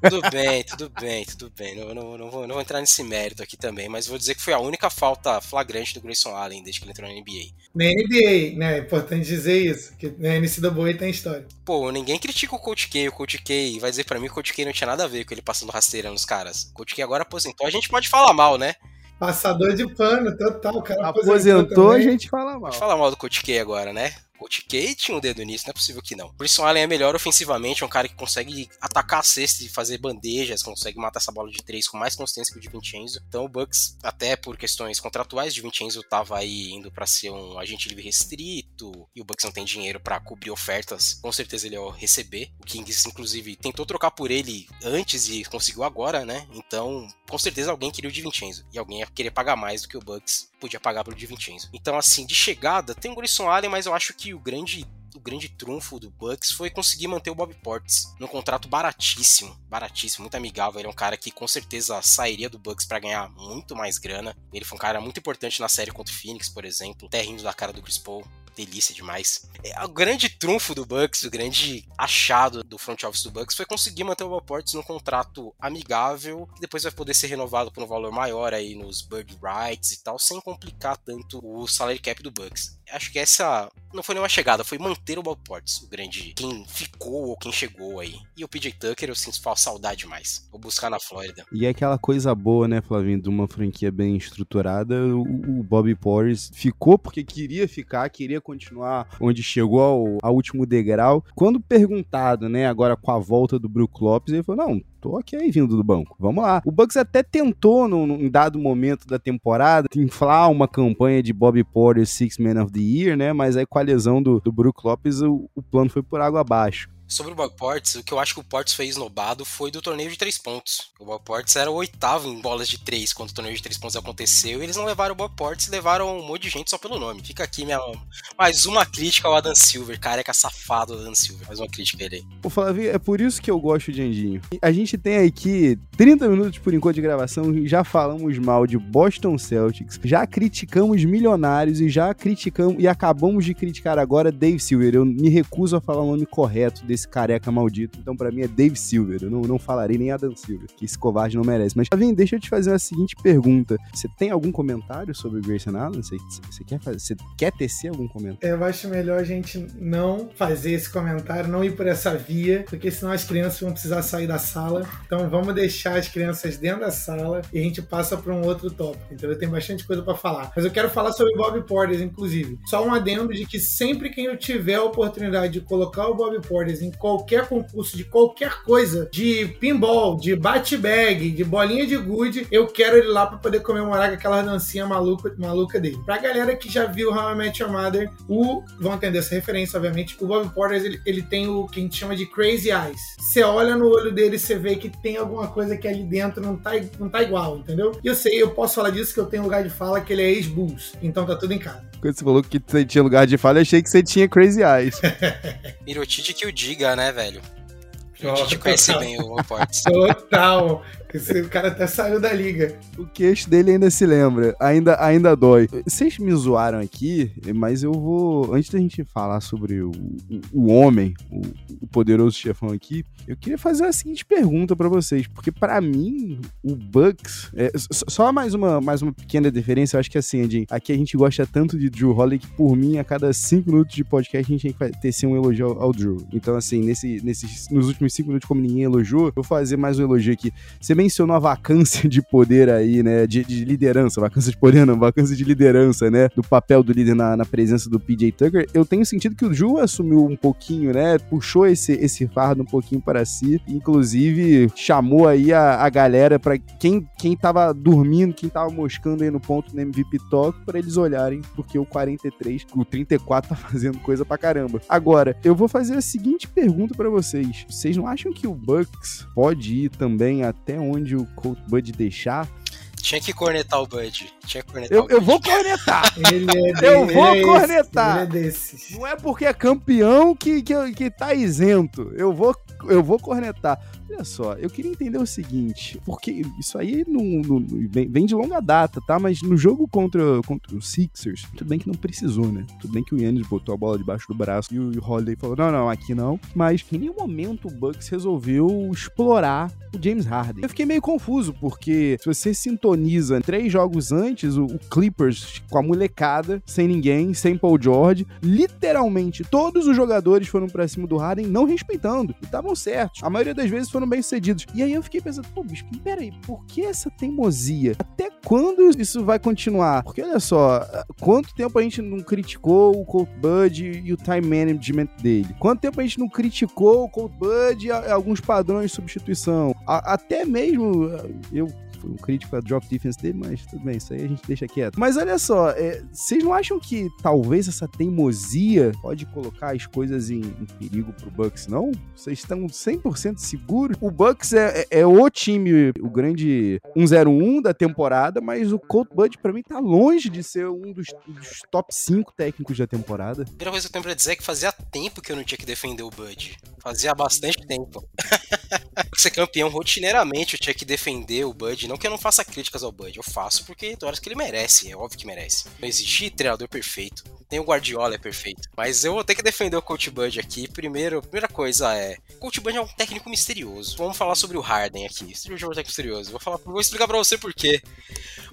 Tudo bem, tudo bem, tudo bem. Não, não, não, vou, não vou entrar nesse mérito aqui também, mas vou dizer que foi a única falta flagrante do Grayson Allen desde que ele entrou na NBA. Na NBA, né? É importante dizer isso, que na NCAA tem história. Pô, ninguém critica o Coach K. O Coach K vai dizer pra mim que o Coach K não tinha nada a ver com ele passando rasteira nos caras. O Coach K agora aposentou. A gente pode falar mal, né? Passador de pano, total. O cara Aposentou, a também. gente fala mal. Pode falar mal do Coach K agora, né? O Coach K tinha um dedo nisso, não é possível que não. O Grayson Allen é melhor ofensivamente, é um cara que consegue atacar a cesta e fazer bandejas, consegue matar essa bola de três com mais consistência que o DiVincenzo. Então o Bucks, até por questões contratuais, o DiVincenzo tava aí indo pra ser um agente livre restrito, e o Bucks não tem dinheiro pra cobrir ofertas, com certeza ele ia receber. O Kings, inclusive, tentou trocar por ele antes e conseguiu agora, né? Então, com certeza alguém queria o DiVincenzo, e alguém ia querer pagar mais do que o Bucks podia pagar pelo DiVincenzo. Então, assim, de chegada, tem o Grayson Allen, mas eu acho que o grande o grande trunfo do Bucks foi conseguir manter o Bob Portis num contrato baratíssimo, baratíssimo, muito amigável. Ele é um cara que com certeza sairia do Bucks para ganhar muito mais grana. Ele foi um cara muito importante na série contra o Phoenix, por exemplo, até rindo da cara do Chris Paul. Delícia demais. É, o grande trunfo do Bucks, o grande achado do front office do Bucks foi conseguir manter o Bob Portis num contrato amigável, que depois vai poder ser renovado por um valor maior aí nos bird rights e tal, sem complicar tanto o salary cap do Bucks. Acho que essa não foi nenhuma chegada, foi manter o Bob Portis, o grande quem ficou ou quem chegou aí. E o PJ Tucker eu sinto saudade mais. Vou buscar na Flórida. E é aquela coisa boa, né, Flavinho, de uma franquia bem estruturada, o, o Bobby Porris ficou porque queria ficar, queria continuar onde chegou ao, ao último degrau. Quando perguntado, né, agora com a volta do Brook Lopes, ele falou, não, tô ok vindo do banco, vamos lá. O Bucks até tentou, num, num dado momento da temporada, inflar uma campanha de Bobby Porter Six Man of the Year, né, mas aí com a lesão do, do Brook Lopes, o, o plano foi por água abaixo. Sobre o Bob Portes, o que eu acho que o Portes foi esnobado foi do torneio de três pontos. O Bob Portes era o oitavo em bolas de três quando o torneio de três pontos aconteceu e eles não levaram o Bob Portes, levaram um monte de gente só pelo nome. Fica aqui minha mais uma crítica ao Adam Silver, careca safado do Adam Silver. Mais uma crítica a ele aí. Ô Flavio, é por isso que eu gosto de Andinho. A gente tem aqui 30 minutos por enquanto de gravação já falamos mal de Boston Celtics, já criticamos milionários e já criticamos e acabamos de criticar agora Dave Silver. Eu me recuso a falar o nome correto desse careca maldito. Então, para mim, é Dave Silver. Eu não, não falarei nem Adam Silver, que esse covarde não merece. Mas, Flavinho, deixa eu te fazer a seguinte pergunta. Você tem algum comentário sobre o Grayson Allen? Você, você, quer, fazer, você quer tecer algum comentário? Eu acho melhor a gente não fazer esse comentário, não ir por essa via, porque senão as crianças vão precisar sair da sala. Então, vamos deixar as crianças dentro da sala e a gente passa para um outro tópico. Então, eu tenho bastante coisa para falar. Mas eu quero falar sobre Bob Porter, inclusive. Só um adendo de que sempre que eu tiver a oportunidade de colocar o Bob Porter em qualquer concurso de qualquer coisa, de pinball, de bate-bag, de bolinha de gude, eu quero ele lá para poder comemorar com aquela dancinha maluca, maluca dele. Pra galera que já viu How I Met Your Mother, o, vão entender essa referência, obviamente, o Bob Porter, ele, ele tem o que a gente chama de crazy eyes. Você olha no olho dele, você vê que tem alguma coisa que ali dentro não tá, não tá igual, entendeu? E eu sei, eu posso falar disso que eu tenho lugar de fala que ele é ex-Bulls, então tá tudo em casa. Quando você falou que você tinha lugar de fala, eu achei que você tinha crazy eyes. Mirotite que o diga, né, velho? A gente conhece bem o Portes. Total. Esse cara até saiu da liga. O queixo dele ainda se lembra, ainda, ainda dói. Vocês me zoaram aqui, mas eu vou. Antes da gente falar sobre o, o, o homem, o, o, poderoso chefão aqui, eu queria fazer a seguinte pergunta para vocês, porque para mim, o Bucks. É, só mais uma, mais uma pequena diferença, eu acho que assim, Jim, aqui a gente gosta tanto de Drew Holiday que por mim, a cada cinco minutos de podcast, a gente tem que tecer um elogio ao, ao Drew. Então, assim, nesse, nesses, nos últimos cinco minutos, como ninguém elogiou, eu vou fazer mais um elogio aqui. Você mencionou a vacância de poder aí, né? De, de, liderança, vacância de poder não, vacância de liderança, né? Do papel do líder na, na presença do PJ Tucker. Eu tenho sentido que o Ju assumiu um pouquinho, né? Puxou esse, esse fardo um pouquinho para si. Inclusive, chamou aí a, a galera para quem, quem tava dormindo, quem tava moscando aí no ponto no MVP Talk, para eles olharem, porque o 43, o 34 tá fazendo coisa pra caramba. Agora, eu vou fazer a seguinte pergunta para vocês. Vocês não acham que o Bucks pode ir também até onde o Colt Bud deixar. Tinha que cornetar o Bud. Tinha que cornetar eu, o eu vou cornetar. ele é eu vou cornetar. Ele é desses. Não é porque é campeão que, que, que tá isento. Eu vou, eu vou cornetar. Olha só, eu queria entender o seguinte, porque isso aí vem, de longa data, tá? Mas no jogo contra, contra os Sixers, tudo bem que não precisou, né? Tudo bem que o Yannis botou a bola debaixo do braço e o Holiday falou, não, não, aqui não. Mas em nenhum momento o Bucks resolveu explorar o James Harden. Eu fiquei meio confuso, porque se você sintoniza três jogos antes, o, o Clippers com a molecada, sem ninguém, sem Paul George, literalmente todos os jogadores foram pra cima do Harden não respeitando. E estavam certos. A maioria das vezes foram bem sucedidos. E aí eu fiquei pensando, pô, bicho, peraí, por que essa teimosia? Até quando isso vai continuar? Porque olha só, quanto tempo a gente não criticou o Colt Bud e o time management dele? Quanto tempo a gente não criticou o Colt Bud e alguns padrões de substituição? Até mesmo eu fui um crítico a drop defense dele, mas tudo bem, isso aí a gente deixa quieto. Mas olha só, é, vocês não acham que talvez essa teimosia pode colocar as coisas em, em perigo pro Bucks, não? Vocês estão 100% seguros? O Bucks é, é, é, o time, o grande 101 da temporada, mas o Colt Bud pra mim tá longe de ser um dos, dos top 5 técnicos da temporada. A primeira coisa que eu tenho pra dizer é que fazia tempo que eu não tinha que defender o Bud. Fazia bastante tempo. ser campeão rotineiramente eu tinha que defender o Bud. Não que eu não faça críticas ao Bud, eu faço porque tem horas que ele merece, é óbvio que merece. Não existe treinador perfeito. Nem o Guardiola é perfeito. Mas eu vou ter que defender o Coach Bud aqui. Primeiro, primeira coisa é. O Coach Bud é um técnico misterioso. Vamos falar sobre o Harden aqui. Jogo é um técnico misterioso. Vou, falar, vou explicar pra você por quê.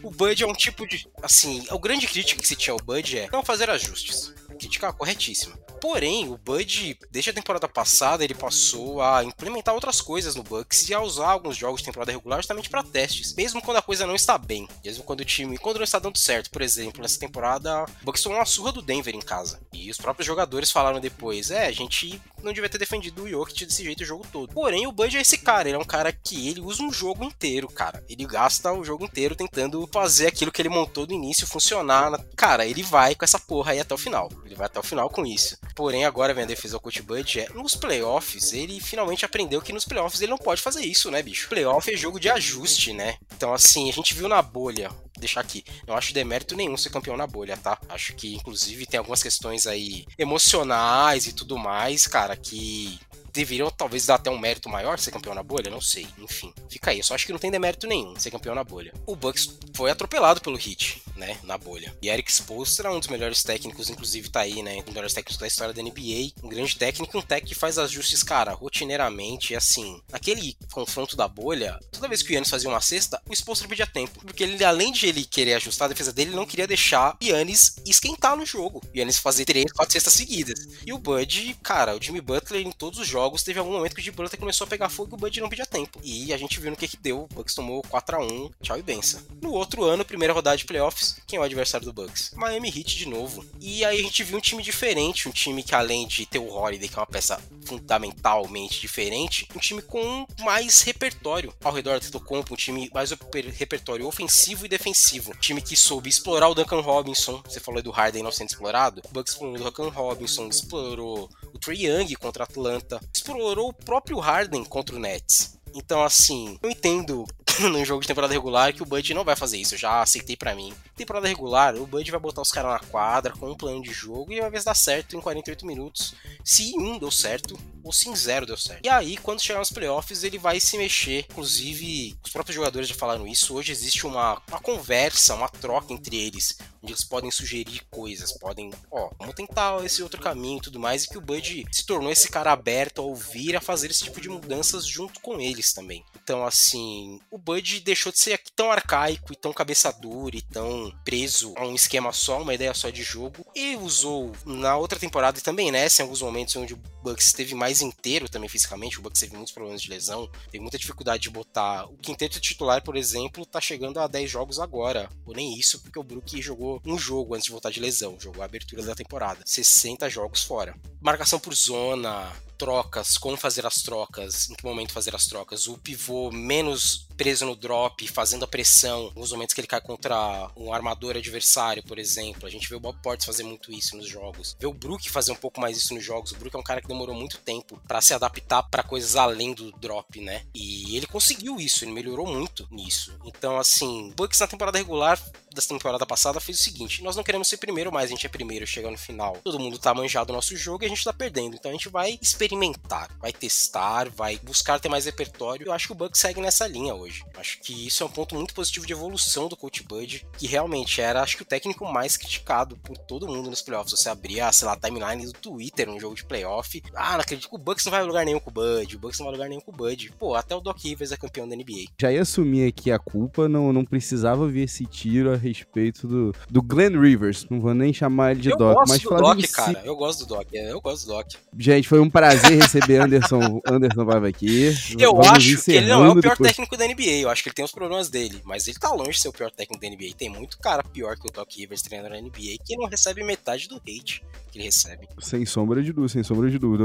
O Bud é um tipo de. Assim, o grande crítica que se tinha ao Bud é não fazer ajustes. Crítica corretíssima. Porém, o Bud, desde a temporada passada, ele passou a implementar outras coisas no Bucks e a usar alguns jogos de temporada regular justamente para testes, mesmo quando a coisa não está bem, mesmo quando o time, quando não está dando certo. Por exemplo, nessa temporada, o Bucks tomou uma surra do Denver em casa. E os próprios jogadores falaram depois: é, a gente não devia ter defendido o Jokic desse jeito o jogo todo. Porém, o Bud é esse cara, ele é um cara que ele usa um jogo inteiro, cara. Ele gasta o jogo inteiro tentando fazer aquilo que ele montou do início funcionar. Cara, ele vai com essa porra aí até o final. Ele vai até o final com isso. Porém, agora vem a defesa do Coach Bud, é, nos playoffs, ele finalmente aprendeu que nos playoffs ele não pode fazer isso, né, bicho? Playoff é jogo de ajuste, né? Então, assim, a gente viu na bolha deixar aqui. Não acho demérito nenhum ser campeão na bolha, tá? Acho que, inclusive, tem algumas questões aí emocionais e tudo mais, cara, que deveriam talvez dar até um mérito maior ser campeão na bolha, não sei. Enfim, fica aí. Eu só acho que não tem demérito nenhum ser campeão na bolha. O Bucks foi atropelado pelo Heat, né, na bolha. E Eric Spoelstra é um dos melhores técnicos, inclusive tá aí, né, um dos melhores técnicos da história da NBA. Um grande técnico, um técnico que faz ajustes, cara, rotineiramente, assim. Naquele confronto da bolha, toda vez que o Yannis fazia uma cesta, o Spoelstra pedia tempo. Porque ele, além de ele querer ajustar a defesa dele, ele não queria deixar o Yannis esquentar no jogo. O Yannis fazer três, quatro cestas seguidas. E o Bud, cara, o Jimmy Butler em todos os jogos jogos, teve algum momento que o Butler começou a pegar fogo e o Bud não pedia tempo. E a gente viu no que que deu. O Bucks tomou 4 a 1 tchau e benção. No outro ano, primeira rodada de playoffs, quem é o adversário do Bucks? Miami Heat de novo. E aí a gente viu um time diferente, um time que além de ter o Holiday, que é uma peça fundamentalmente diferente, um time com mais repertório ao redor do Tetocompo, um time mais repertório ofensivo e defensivo. Um time que soube explorar o Duncan Robinson, você falou do Harden não sendo explorado, o Bucks explorou o Duncan Robinson, explorou o Trey Young contra Atlanta, explorou o próprio Harden contra o Nets. Então, assim, eu entendo num jogo de temporada regular que o Bud não vai fazer isso, eu já aceitei para mim. Temporada regular, o Bud vai botar os caras na quadra com um plano de jogo e vai ver se dá certo em 48 minutos. Se um deu certo, ou se em zero deu certo. E aí, quando chegar nos playoffs, ele vai se mexer. Inclusive, os próprios jogadores já falaram isso. Hoje existe uma, uma conversa, uma troca entre eles, onde eles podem sugerir coisas, podem, ó, vamos tentar esse outro caminho e tudo mais. E que o Bud se tornou esse cara aberto a ouvir, a fazer esse tipo de mudanças junto com eles também. Então, assim, o Bud deixou de ser tão arcaico e tão cabeça dura e tão preso a um esquema só, uma ideia só de jogo. E usou na outra temporada e também nessa, em alguns momentos onde o Bucks esteve mais inteiro também fisicamente, o Bucks teve muitos problemas de lesão, teve muita dificuldade de botar. O quinteto titular, por exemplo, tá chegando a 10 jogos agora, ou nem isso, porque o Brook jogou um jogo antes de voltar de lesão, jogou a abertura da temporada. 60 jogos fora. Marcação por zona, trocas, como fazer as trocas, em que momento fazer as trocas, o pivô menos preso no drop, fazendo a pressão, nos momentos que ele cai contra um armador adversário, por exemplo. A gente vê o Bob Portes fazer muito isso nos jogos. Vê o Brook fazer um pouco mais isso nos jogos. O Brook é um cara que demorou muito tempo para se adaptar para coisas além do drop, né? E ele conseguiu isso, ele melhorou muito nisso. Então, assim, Bucks na temporada regular da temporada passada fez o seguinte: nós não queremos ser primeiro, mas a gente é primeiro, chega no final. Todo mundo tá manjado no nosso jogo e a gente tá perdendo. Então a gente vai experimentar, vai testar, vai buscar ter mais repertório. Eu acho que o Bucks segue nessa linha hoje. Acho que isso é um ponto muito positivo de evolução do Coach Bud, que realmente era, acho que, o técnico mais criticado por todo mundo nos playoffs. Você abria, sei lá, a timeline do Twitter num jogo de playoff. Ah, não acredito que o Bucks não vai lugar nenhum com o Bud, o Bucks não vai lugar nenhum com o Bud. Pô, até o Doc Rivers é campeão da NBA. Já ia assumir aqui a culpa, não, não precisava ver esse tiro respeito do, do Glenn Rivers. Não vou nem chamar ele de eu Doc. Gosto mas do Doc, cara. Eu gosto do Doc. É, eu gosto do Doc. Gente, foi um prazer receber Anderson, Anderson Vava aqui. Eu Vamos acho que ele não é o pior depois. técnico da NBA. Eu acho que ele tem os problemas dele. Mas ele tá longe de ser o pior técnico da NBA. Tem muito cara pior que o Doc Rivers treinando na NBA que não recebe metade do hate que ele recebe. Sem sombra de dúvida, sem sombra de dúvida.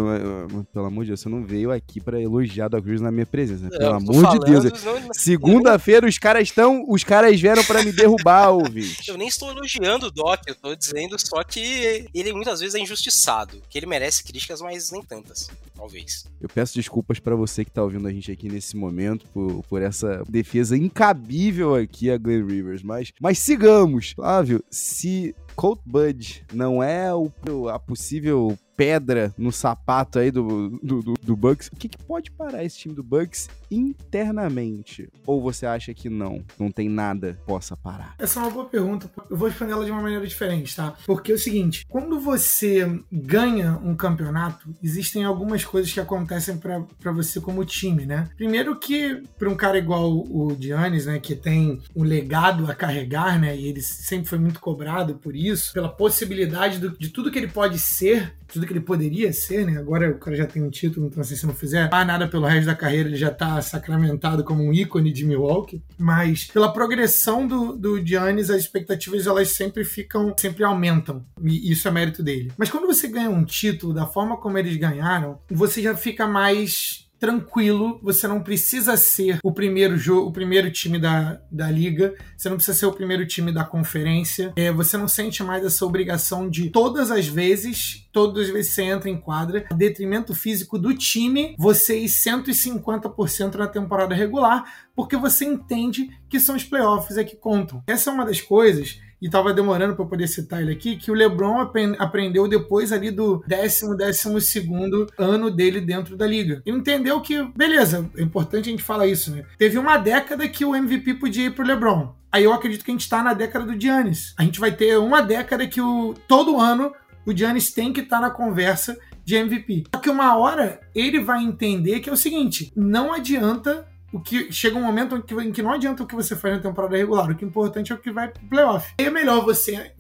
Pelo amor de Deus, você não veio aqui para elogiar Doc Rivers na minha presença. Né? Pelo amor de Deus. Segunda-feira os caras estão. Os caras vieram para me derrubar, ouvinte. Eu nem estou elogiando o Doc, eu tô dizendo só que ele muitas vezes é injustiçado. Que ele merece críticas, mas nem tantas. Talvez. Eu peço desculpas para você que tá ouvindo a gente aqui nesse momento por, por essa defesa incabível aqui a Glenn Rivers. Mas, mas sigamos. Flávio, se Colt Bud não é o, a possível pedra no sapato aí do, do, do, do Bucks, o que, que, pode parar esse time do Bucks internamente? Ou você acha que não? Não tem nada que possa parar? Essa é uma boa pergunta. Eu vou responder ela de uma maneira diferente, tá? Porque é o seguinte, quando você ganha um campeonato, existem algumas coisas que acontecem para você como time, né? Primeiro que para um cara igual o Giannis, né, que tem um legado a carregar, né, e ele sempre foi muito cobrado por isso, pela possibilidade do, de tudo que ele pode ser, tudo tudo que ele poderia ser, né? Agora o cara já tem um título, então assim, se não fizer mais nada pelo resto da carreira, ele já tá sacramentado como um ícone de Milwaukee. Mas pela progressão do, do Giannis, as expectativas elas sempre ficam, sempre aumentam. E isso é mérito dele. Mas quando você ganha um título da forma como eles ganharam, você já fica mais tranquilo, você não precisa ser o primeiro jogo, o primeiro time da, da liga, você não precisa ser o primeiro time da conferência, é, você não sente mais essa obrigação de todas as vezes, todas as vezes você entra em quadra, detrimento físico do time, você ir 150% na temporada regular, porque você entende que são os playoffs é que contam. Essa é uma das coisas e estava demorando para poder citar ele aqui, que o LeBron aprendeu depois ali do décimo, décimo segundo ano dele dentro da liga. E entendeu que, beleza, é importante a gente falar isso, né? Teve uma década que o MVP podia ir pro LeBron. Aí eu acredito que a gente está na década do Giannis. A gente vai ter uma década que o, todo ano o Giannis tem que estar tá na conversa de MVP. Só que uma hora ele vai entender que é o seguinte: não adianta o que chega um momento em que, em que, não adianta o que você faz na temporada regular, o que é importante é o que vai pro playoff. É melhor você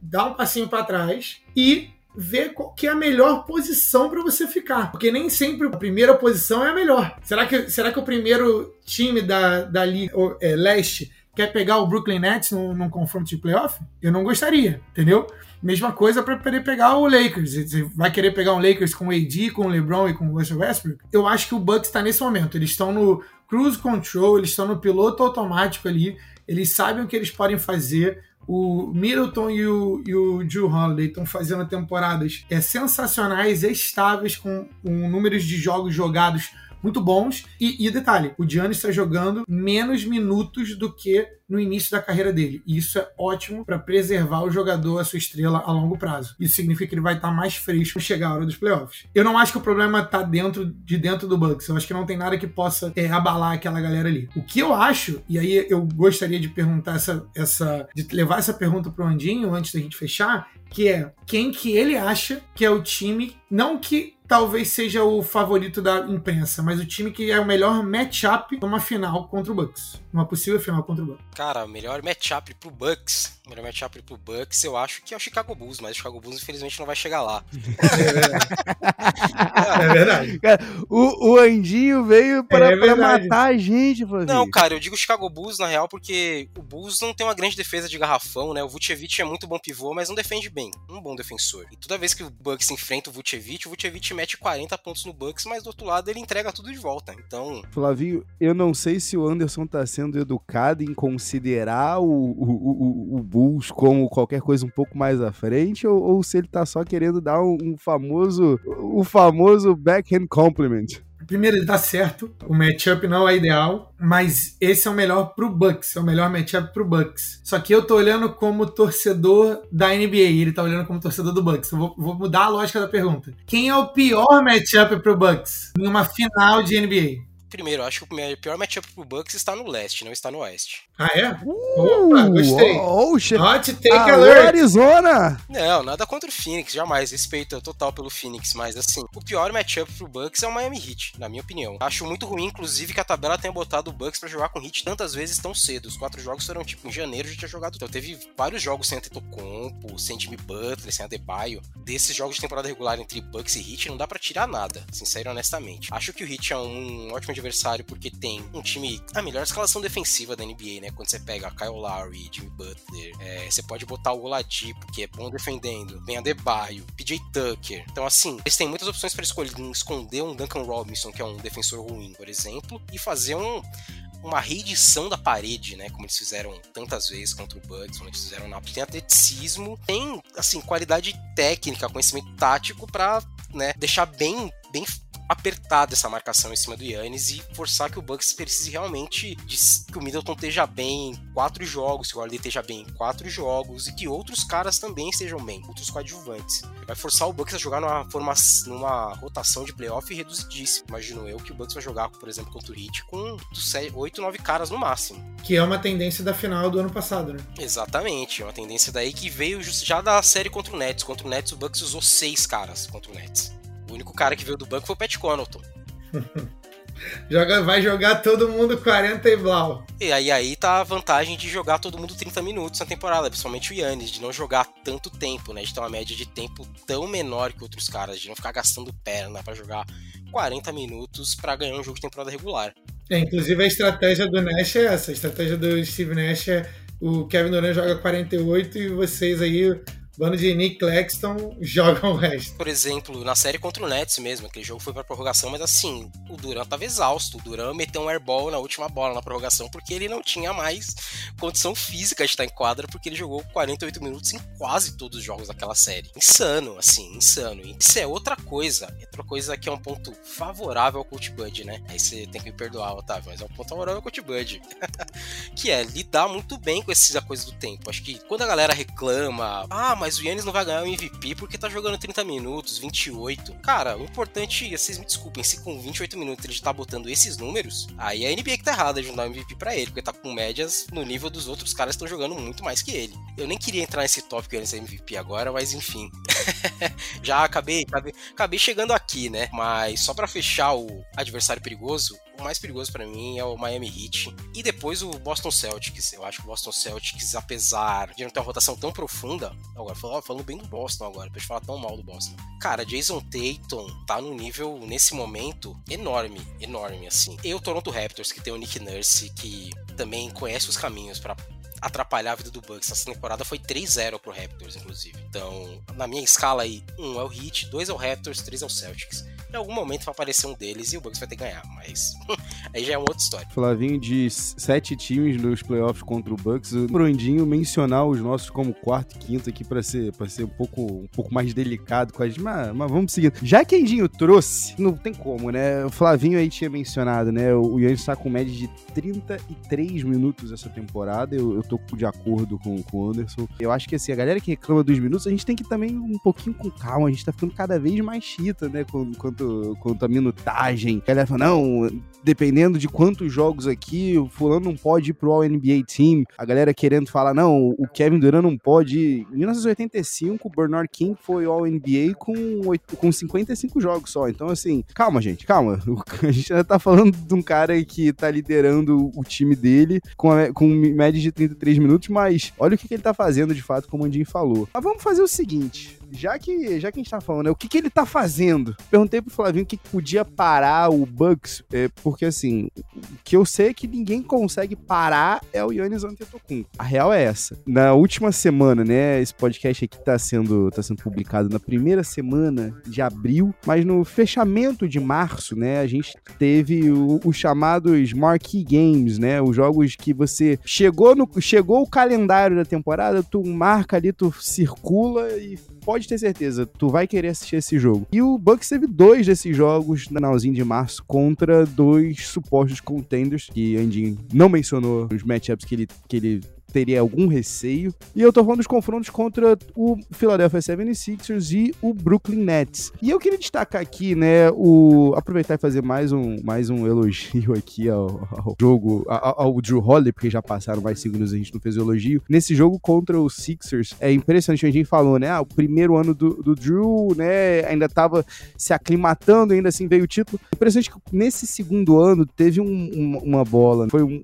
dar um passinho para trás e ver qual que é a melhor posição para você ficar. Porque nem sempre a primeira posição é a melhor. Será que, será que o primeiro time da, da Liga é, Leste quer pegar o Brooklyn Nets num, num confronto de playoff? Eu não gostaria, entendeu? Mesma coisa para poder pegar o Lakers. Você vai querer pegar um Lakers com o AD, com o LeBron e com o Russell Westbrook? Eu acho que o Bucks está nesse momento. Eles estão no cruise control, eles estão no piloto automático ali, eles sabem o que eles podem fazer. O Middleton e o, e o Drew Holiday estão fazendo temporadas é, sensacionais, estáveis, com, com números de jogos jogados muito bons. E, e detalhe, o Giannis está jogando menos minutos do que no início da carreira dele. E isso é ótimo para preservar o jogador, a sua estrela a longo prazo. Isso significa que ele vai estar tá mais fresco chegar a hora dos playoffs. Eu não acho que o problema está dentro de dentro do Bucks. Eu acho que não tem nada que possa é, abalar aquela galera ali. O que eu acho, e aí eu gostaria de perguntar essa, essa de levar essa pergunta pro Andinho antes da gente fechar, que é quem que ele acha que é o time, não que talvez seja o favorito da imprensa, mas o time que é o melhor matchup numa final contra o Bucks. Uma possível final contra o Bucks. Cara, o melhor matchup pro Bucks, o melhor matchup pro Bucks, eu acho que é o Chicago Bulls, mas o Chicago Bulls infelizmente não vai chegar lá. É verdade. Cara, o, o Andinho veio pra, é pra matar a gente, Flavinho. Não, cara, eu digo Chicago Bulls na real porque o Bulls não tem uma grande defesa de garrafão, né? O Vucevic é muito bom pivô, mas não defende bem. Um bom defensor. E toda vez que o Bucks enfrenta o Vucevic, o Vucevic mete 40 pontos no Bucks, mas do outro lado ele entrega tudo de volta. Então. Flavinho, eu não sei se o Anderson tá sendo educado em considerar o, o, o, o Bulls como qualquer coisa um pouco mais à frente, ou, ou se ele tá só querendo dar um, um famoso. o famoso backhand compliment. Primeiro, ele tá certo. O matchup não é ideal, mas esse é o melhor pro Bucks. É o melhor matchup pro Bucks. Só que eu tô olhando como torcedor da NBA ele tá olhando como torcedor do Bucks. Eu vou, vou mudar a lógica da pergunta. Quem é o pior matchup pro Bucks em uma final de NBA? Primeiro, acho que o pior matchup pro Bucks está no leste, não está no oeste. Ah, é? Uh, Opa, gostei. Oh, oh, Hot take alert. Arizona! Não, nada contra o Phoenix, jamais. Respeito total pelo Phoenix, mas assim, o pior matchup pro Bucks é o Miami Heat, na minha opinião. Acho muito ruim, inclusive, que a tabela tenha botado o Bucks para jogar com Heat tantas vezes tão cedo. Os quatro jogos foram, tipo, em janeiro gente tinha jogado. Então teve vários jogos sem Antetokounmpo, sem Jimmy Butler, sem Adebayo. Desses jogos de temporada regular entre Bucks e Heat, não dá para tirar nada, sincero e honestamente. Acho que o Heat é um ótimo adversário porque tem um time, a melhor escalação defensiva da NBA, né? Quando você pega Kyle Lowry, Jimmy Butler, é, você pode botar o Oladipo, que é bom defendendo, Ben Adebayo, PJ Tucker. Então, assim, eles têm muitas opções para escolher, esconder um Duncan Robinson, que é um defensor ruim, por exemplo, e fazer um uma reedição da parede, né? Como eles fizeram tantas vezes contra o Bucks, como eles fizeram na tem atleticismo, tem assim qualidade técnica, conhecimento tático para né, deixar bem bem apertada essa marcação em cima do Yannis e forçar que o Bucks precise realmente de, que o Middleton esteja bem em quatro jogos, que o Holiday esteja bem em quatro jogos e que outros caras também estejam bem, outros coadjuvantes. Vai forçar o Bucks a jogar numa, forma, numa rotação de playoff reduzidíssima. Imagino eu que o Bucks vai jogar, por exemplo, contra o Heat com 8, 9 caras no máximo. Que é uma tendência da final do ano passado, né? Exatamente, é uma tendência daí que veio já da série contra o Nets. Contra o Nets, o Bucks usou seis caras contra o Nets. O único cara que veio do banco foi o Pat Connaughton. Joga, vai jogar todo mundo 40 e blau. E aí, aí tá a vantagem de jogar todo mundo 30 minutos na temporada, principalmente o Yannis, de não jogar tanto tempo, né? De ter uma média de tempo tão menor que outros caras, de não ficar gastando perna para jogar 40 minutos para ganhar um jogo de temporada regular. É, inclusive a estratégia do Nash é essa. A estratégia do Steve Nash é o Kevin Durant joga 48 e vocês aí bando de Nick Claxton jogam o resto. Por exemplo, na série contra o Nets mesmo, aquele jogo foi pra prorrogação, mas assim, o Duran tava exausto. O Duran meteu um airball na última bola na prorrogação porque ele não tinha mais condição física de estar em quadra porque ele jogou 48 minutos em quase todos os jogos daquela série. Insano, assim, insano. E isso é outra coisa. Outra coisa que é um ponto favorável ao Coach Bud, né? Aí você tem que me perdoar, Otávio, mas é um ponto favorável ao Coach Bud. que é lidar muito bem com essa coisa do tempo. Acho que quando a galera reclama, ah, mas o Yannis não vai ganhar o MVP porque tá jogando 30 minutos, 28. Cara, o importante, vocês me desculpem, se com 28 minutos ele tá botando esses números, aí a NBA que tá errada de não dar o MVP pra ele, porque tá com médias no nível dos outros caras que estão jogando muito mais que ele. Eu nem queria entrar nesse tópico Yannis MVP agora, mas enfim. Já acabei, acabei, acabei chegando aqui, né? Mas só para fechar o adversário perigoso, o mais perigoso para mim é o Miami Heat e depois o Boston Celtics. Eu acho que o Boston Celtics, apesar de não ter uma rotação tão profunda, agora falando bem do Boston agora, pra gente falar tão mal do Boston. Cara, Jason Tatum tá num nível nesse momento enorme, enorme assim. E o Toronto Raptors que tem o Nick Nurse que também conhece os caminhos para atrapalhar a vida do Bucks. Essa temporada foi 3-0 pro Raptors, inclusive. Então, na minha escala aí, 1 um é o Heat, 2 é o Raptors, 3 é o Celtics em algum momento vai aparecer um deles e o Bucks vai ter que ganhar, mas aí já é uma outra história. Flavinho de sete times nos playoffs contra o Bucks, o Brandinho mencionar os nossos como quarto e quinto aqui para ser para ser um pouco um pouco mais delicado com a gente, mas, mas vamos seguir. Já que Endinho trouxe, não tem como, né? O Flavinho aí tinha mencionado, né? O Yannis está com média de 33 minutos essa temporada. Eu, eu tô de acordo com, com o Anderson. Eu acho que assim, a galera que reclama dos minutos, a gente tem que também um pouquinho com calma. A gente tá ficando cada vez mais chita, né? Quanto quanto, quanto a minutagem. A galera fala, não, dependendo de quantos jogos aqui, o fulano não pode ir pro All-NBA Team. A galera querendo falar, não, o Kevin Durant não pode ir. Em 1985, o Bernard King foi All-NBA com, com 55 jogos só. Então, assim, calma, gente, calma. A gente ainda tá falando de um cara que tá liderando o time dele com, a, com média de 33 minutos, mas olha o que, que ele tá fazendo de fato, como o Andinho falou. Mas vamos fazer o seguinte: já que, já que a gente tá falando, né, o que, que ele tá fazendo? Perguntei pro Flavinho o que, podia parar o Bucks, é, porque assim, o que eu sei é que ninguém consegue parar é o Yannis Antetokounmpo. A real é essa. Na última semana, né, esse podcast aqui tá sendo, tá sendo publicado na primeira semana de abril, mas no fechamento de março, né, a gente teve os chamados Marquee Games, né, os jogos que você chegou no chegou o calendário da temporada, tu marca ali, tu circula e pode ter certeza, tu vai querer assistir esse jogo. E o Bucks teve dois desses jogos no finalzinho de março contra dois supostos contenders, que Andy não mencionou os matchups que ele, que ele teria algum receio. E eu tô falando dos confrontos contra o Philadelphia 76ers e o Brooklyn Nets. E eu queria destacar aqui, né, o aproveitar e fazer mais um, mais um elogio aqui ao, ao jogo, ao, ao Drew Holiday, porque já passaram mais segundos a gente não fez o elogio. Nesse jogo contra os Sixers, é impressionante, a gente falou, né, ah, o primeiro ano do, do Drew, né, ainda tava se aclimatando, ainda assim veio o título. Impressionante que nesse segundo ano teve um, um, uma bola, foi um,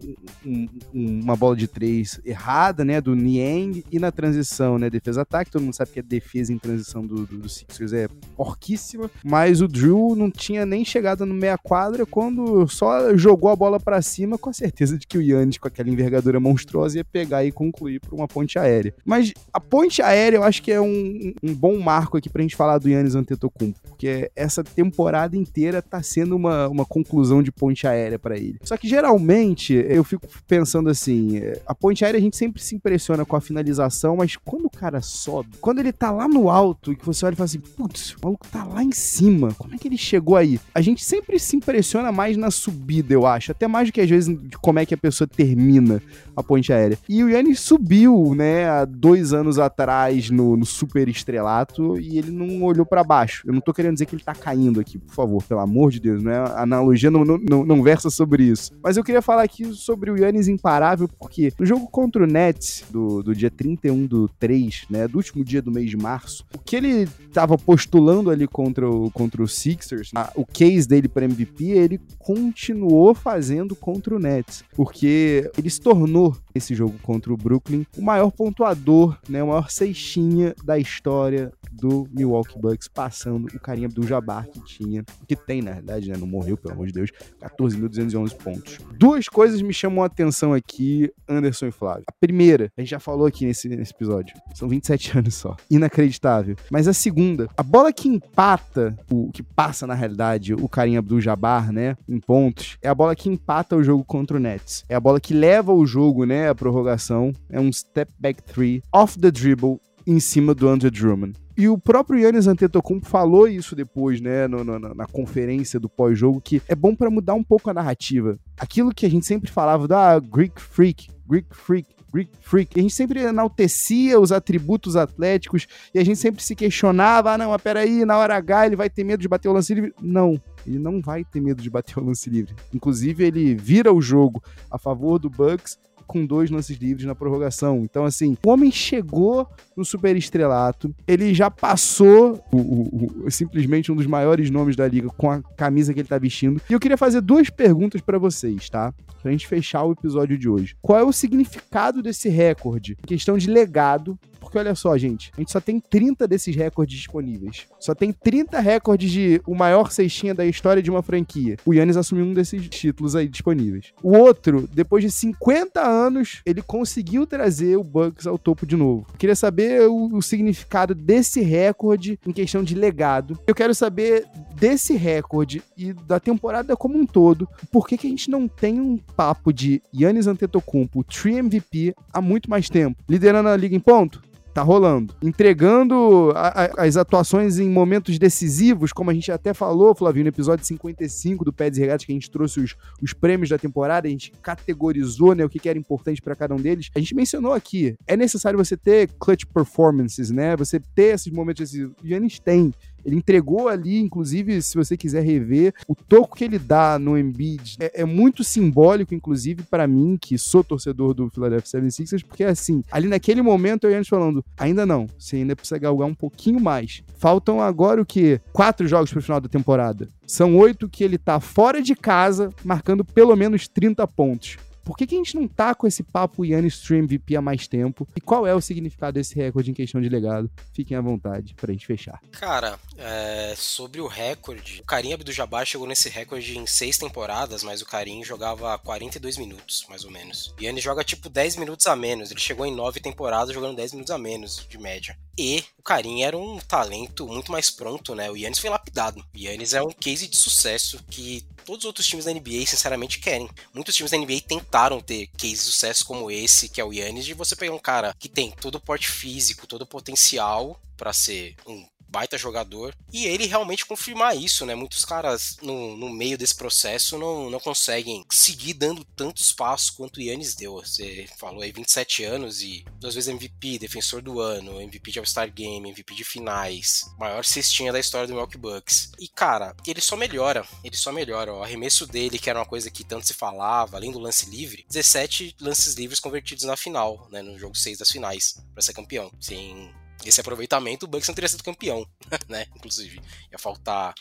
uma bola de três errada errada, né, do Niang e na transição, né, defesa-ataque, todo mundo sabe que a defesa em transição do, do, do Sixers é porquíssima, mas o Drew não tinha nem chegado no meia quadra quando só jogou a bola para cima com a certeza de que o Yannis, com aquela envergadura monstruosa, ia pegar e concluir por uma ponte aérea. Mas a ponte aérea eu acho que é um, um bom marco aqui pra gente falar do Yannis Antetokounmpo, porque essa temporada inteira tá sendo uma, uma conclusão de ponte aérea para ele. Só que geralmente eu fico pensando assim, a ponte aérea a gente gente sempre se impressiona com a finalização, mas quando o cara sobe, quando ele tá lá no alto e que você olha e fala assim, putz, o maluco tá lá em cima, como é que ele chegou aí? A gente sempre se impressiona mais na subida, eu acho, até mais do que às vezes de como é que a pessoa termina a ponte aérea. E o Yannis subiu, né, há dois anos atrás no, no super estrelato e ele não olhou para baixo. Eu não tô querendo dizer que ele tá caindo aqui, por favor, pelo amor de Deus, né? A analogia não, não, não, não versa sobre isso. Mas eu queria falar aqui sobre o Yannis imparável, porque no jogo contra contra o Nets do, do dia 31 do 3, né, do último dia do mês de março, o que ele estava postulando ali contra o, contra o Sixers, a, o case dele para MVP, ele continuou fazendo contra o Nets, porque ele se tornou esse jogo contra o Brooklyn o maior pontuador, né, o maior cestinha da história do Milwaukee Bucks, passando o carinha do Jabbar que tinha, que tem na verdade, né, não morreu, pelo amor de Deus, 14.211 pontos. Duas coisas me chamam a atenção aqui, Anderson e Flávio. A primeira, a gente já falou aqui nesse, nesse episódio, são 27 anos só, inacreditável. Mas a segunda, a bola que empata, o que passa na realidade o carinha Abdul Jabbar, né, em pontos, é a bola que empata o jogo contra o Nets. É a bola que leva o jogo, né, à prorrogação. É um step back three off the dribble em cima do Andrew Drummond. E o próprio Yannis Antetokounmpo falou isso depois, né, no, no, na conferência do pós-jogo, que é bom para mudar um pouco a narrativa. Aquilo que a gente sempre falava da ah, Greek Freak, Greek Freak, Greek Freak. A gente sempre enaltecia os atributos atléticos e a gente sempre se questionava: ah, não, mas peraí, na hora H ele vai ter medo de bater o lance livre. Não, ele não vai ter medo de bater o lance livre. Inclusive, ele vira o jogo a favor do Bucks com dois lances livres na prorrogação. Então, assim, o homem chegou no super estrelato, ele já passou o, o, o, simplesmente um dos maiores nomes da liga com a camisa que ele tá vestindo. E eu queria fazer duas perguntas para vocês, tá? Pra gente fechar o episódio de hoje. Qual é o significado desse recorde? Em questão de legado porque olha só, gente, a gente só tem 30 desses recordes disponíveis. Só tem 30 recordes de o maior cestinha da história de uma franquia. O Yannis assumiu um desses títulos aí disponíveis. O outro, depois de 50 anos, ele conseguiu trazer o Bucks ao topo de novo. queria saber o, o significado desse recorde em questão de legado. Eu quero saber desse recorde e da temporada como um todo, por que, que a gente não tem um papo de Yannis Antetokounmpo, 3 MVP, há muito mais tempo? Liderando a liga em ponto? Tá rolando. Entregando a, a, as atuações em momentos decisivos, como a gente até falou, Flavinho, no episódio 55 do Pés e Regatas, que a gente trouxe os, os prêmios da temporada, a gente categorizou né, o que, que era importante para cada um deles. A gente mencionou aqui, é necessário você ter clutch performances, né? Você ter esses momentos decisivos. E eles têm. Ele entregou ali, inclusive, se você quiser rever, o toco que ele dá no Embiid é, é muito simbólico, inclusive, para mim, que sou torcedor do Philadelphia 76ers, porque assim, ali naquele momento eu ia falando, ainda não, você ainda precisa galgar um pouquinho mais. Faltam agora o que? Quatro jogos pro final da temporada. São oito que ele tá fora de casa, marcando pelo menos 30 pontos. Por que, que a gente não tá com esse papo Yannis Stream MVP há mais tempo? E qual é o significado desse recorde em questão de legado? Fiquem à vontade pra gente fechar. Cara, é, sobre o recorde, o Karim Abdul-Jabbar chegou nesse recorde em seis temporadas, mas o Karim jogava 42 minutos, mais ou menos. E Yannis joga tipo 10 minutos a menos. Ele chegou em nove temporadas jogando 10 minutos a menos de média. E o Karim era um talento muito mais pronto, né? O Yannis foi lapidado. O Yannis é um case de sucesso que todos os outros times da NBA, sinceramente, querem. Muitos times da NBA tentaram ter cases de sucesso como esse, que é o Yannis, de você pegar um cara que tem todo o porte físico, todo o potencial para ser um baita jogador. E ele realmente confirmar isso, né? Muitos caras no, no meio desse processo não, não conseguem seguir dando tantos passos quanto o Yannis deu. Você falou aí 27 anos e duas vezes MVP, defensor do ano, MVP de All-Star Game, MVP de finais, maior cestinha da história do Milwaukee Bucks. E cara, ele só melhora, ele só melhora. O arremesso dele, que era uma coisa que tanto se falava, além do lance livre, 17 lances livres convertidos na final, né? No jogo 6 das finais, para ser campeão. Sem esse aproveitamento, o Bucks não teria sido campeão, né? Inclusive, ia faltar,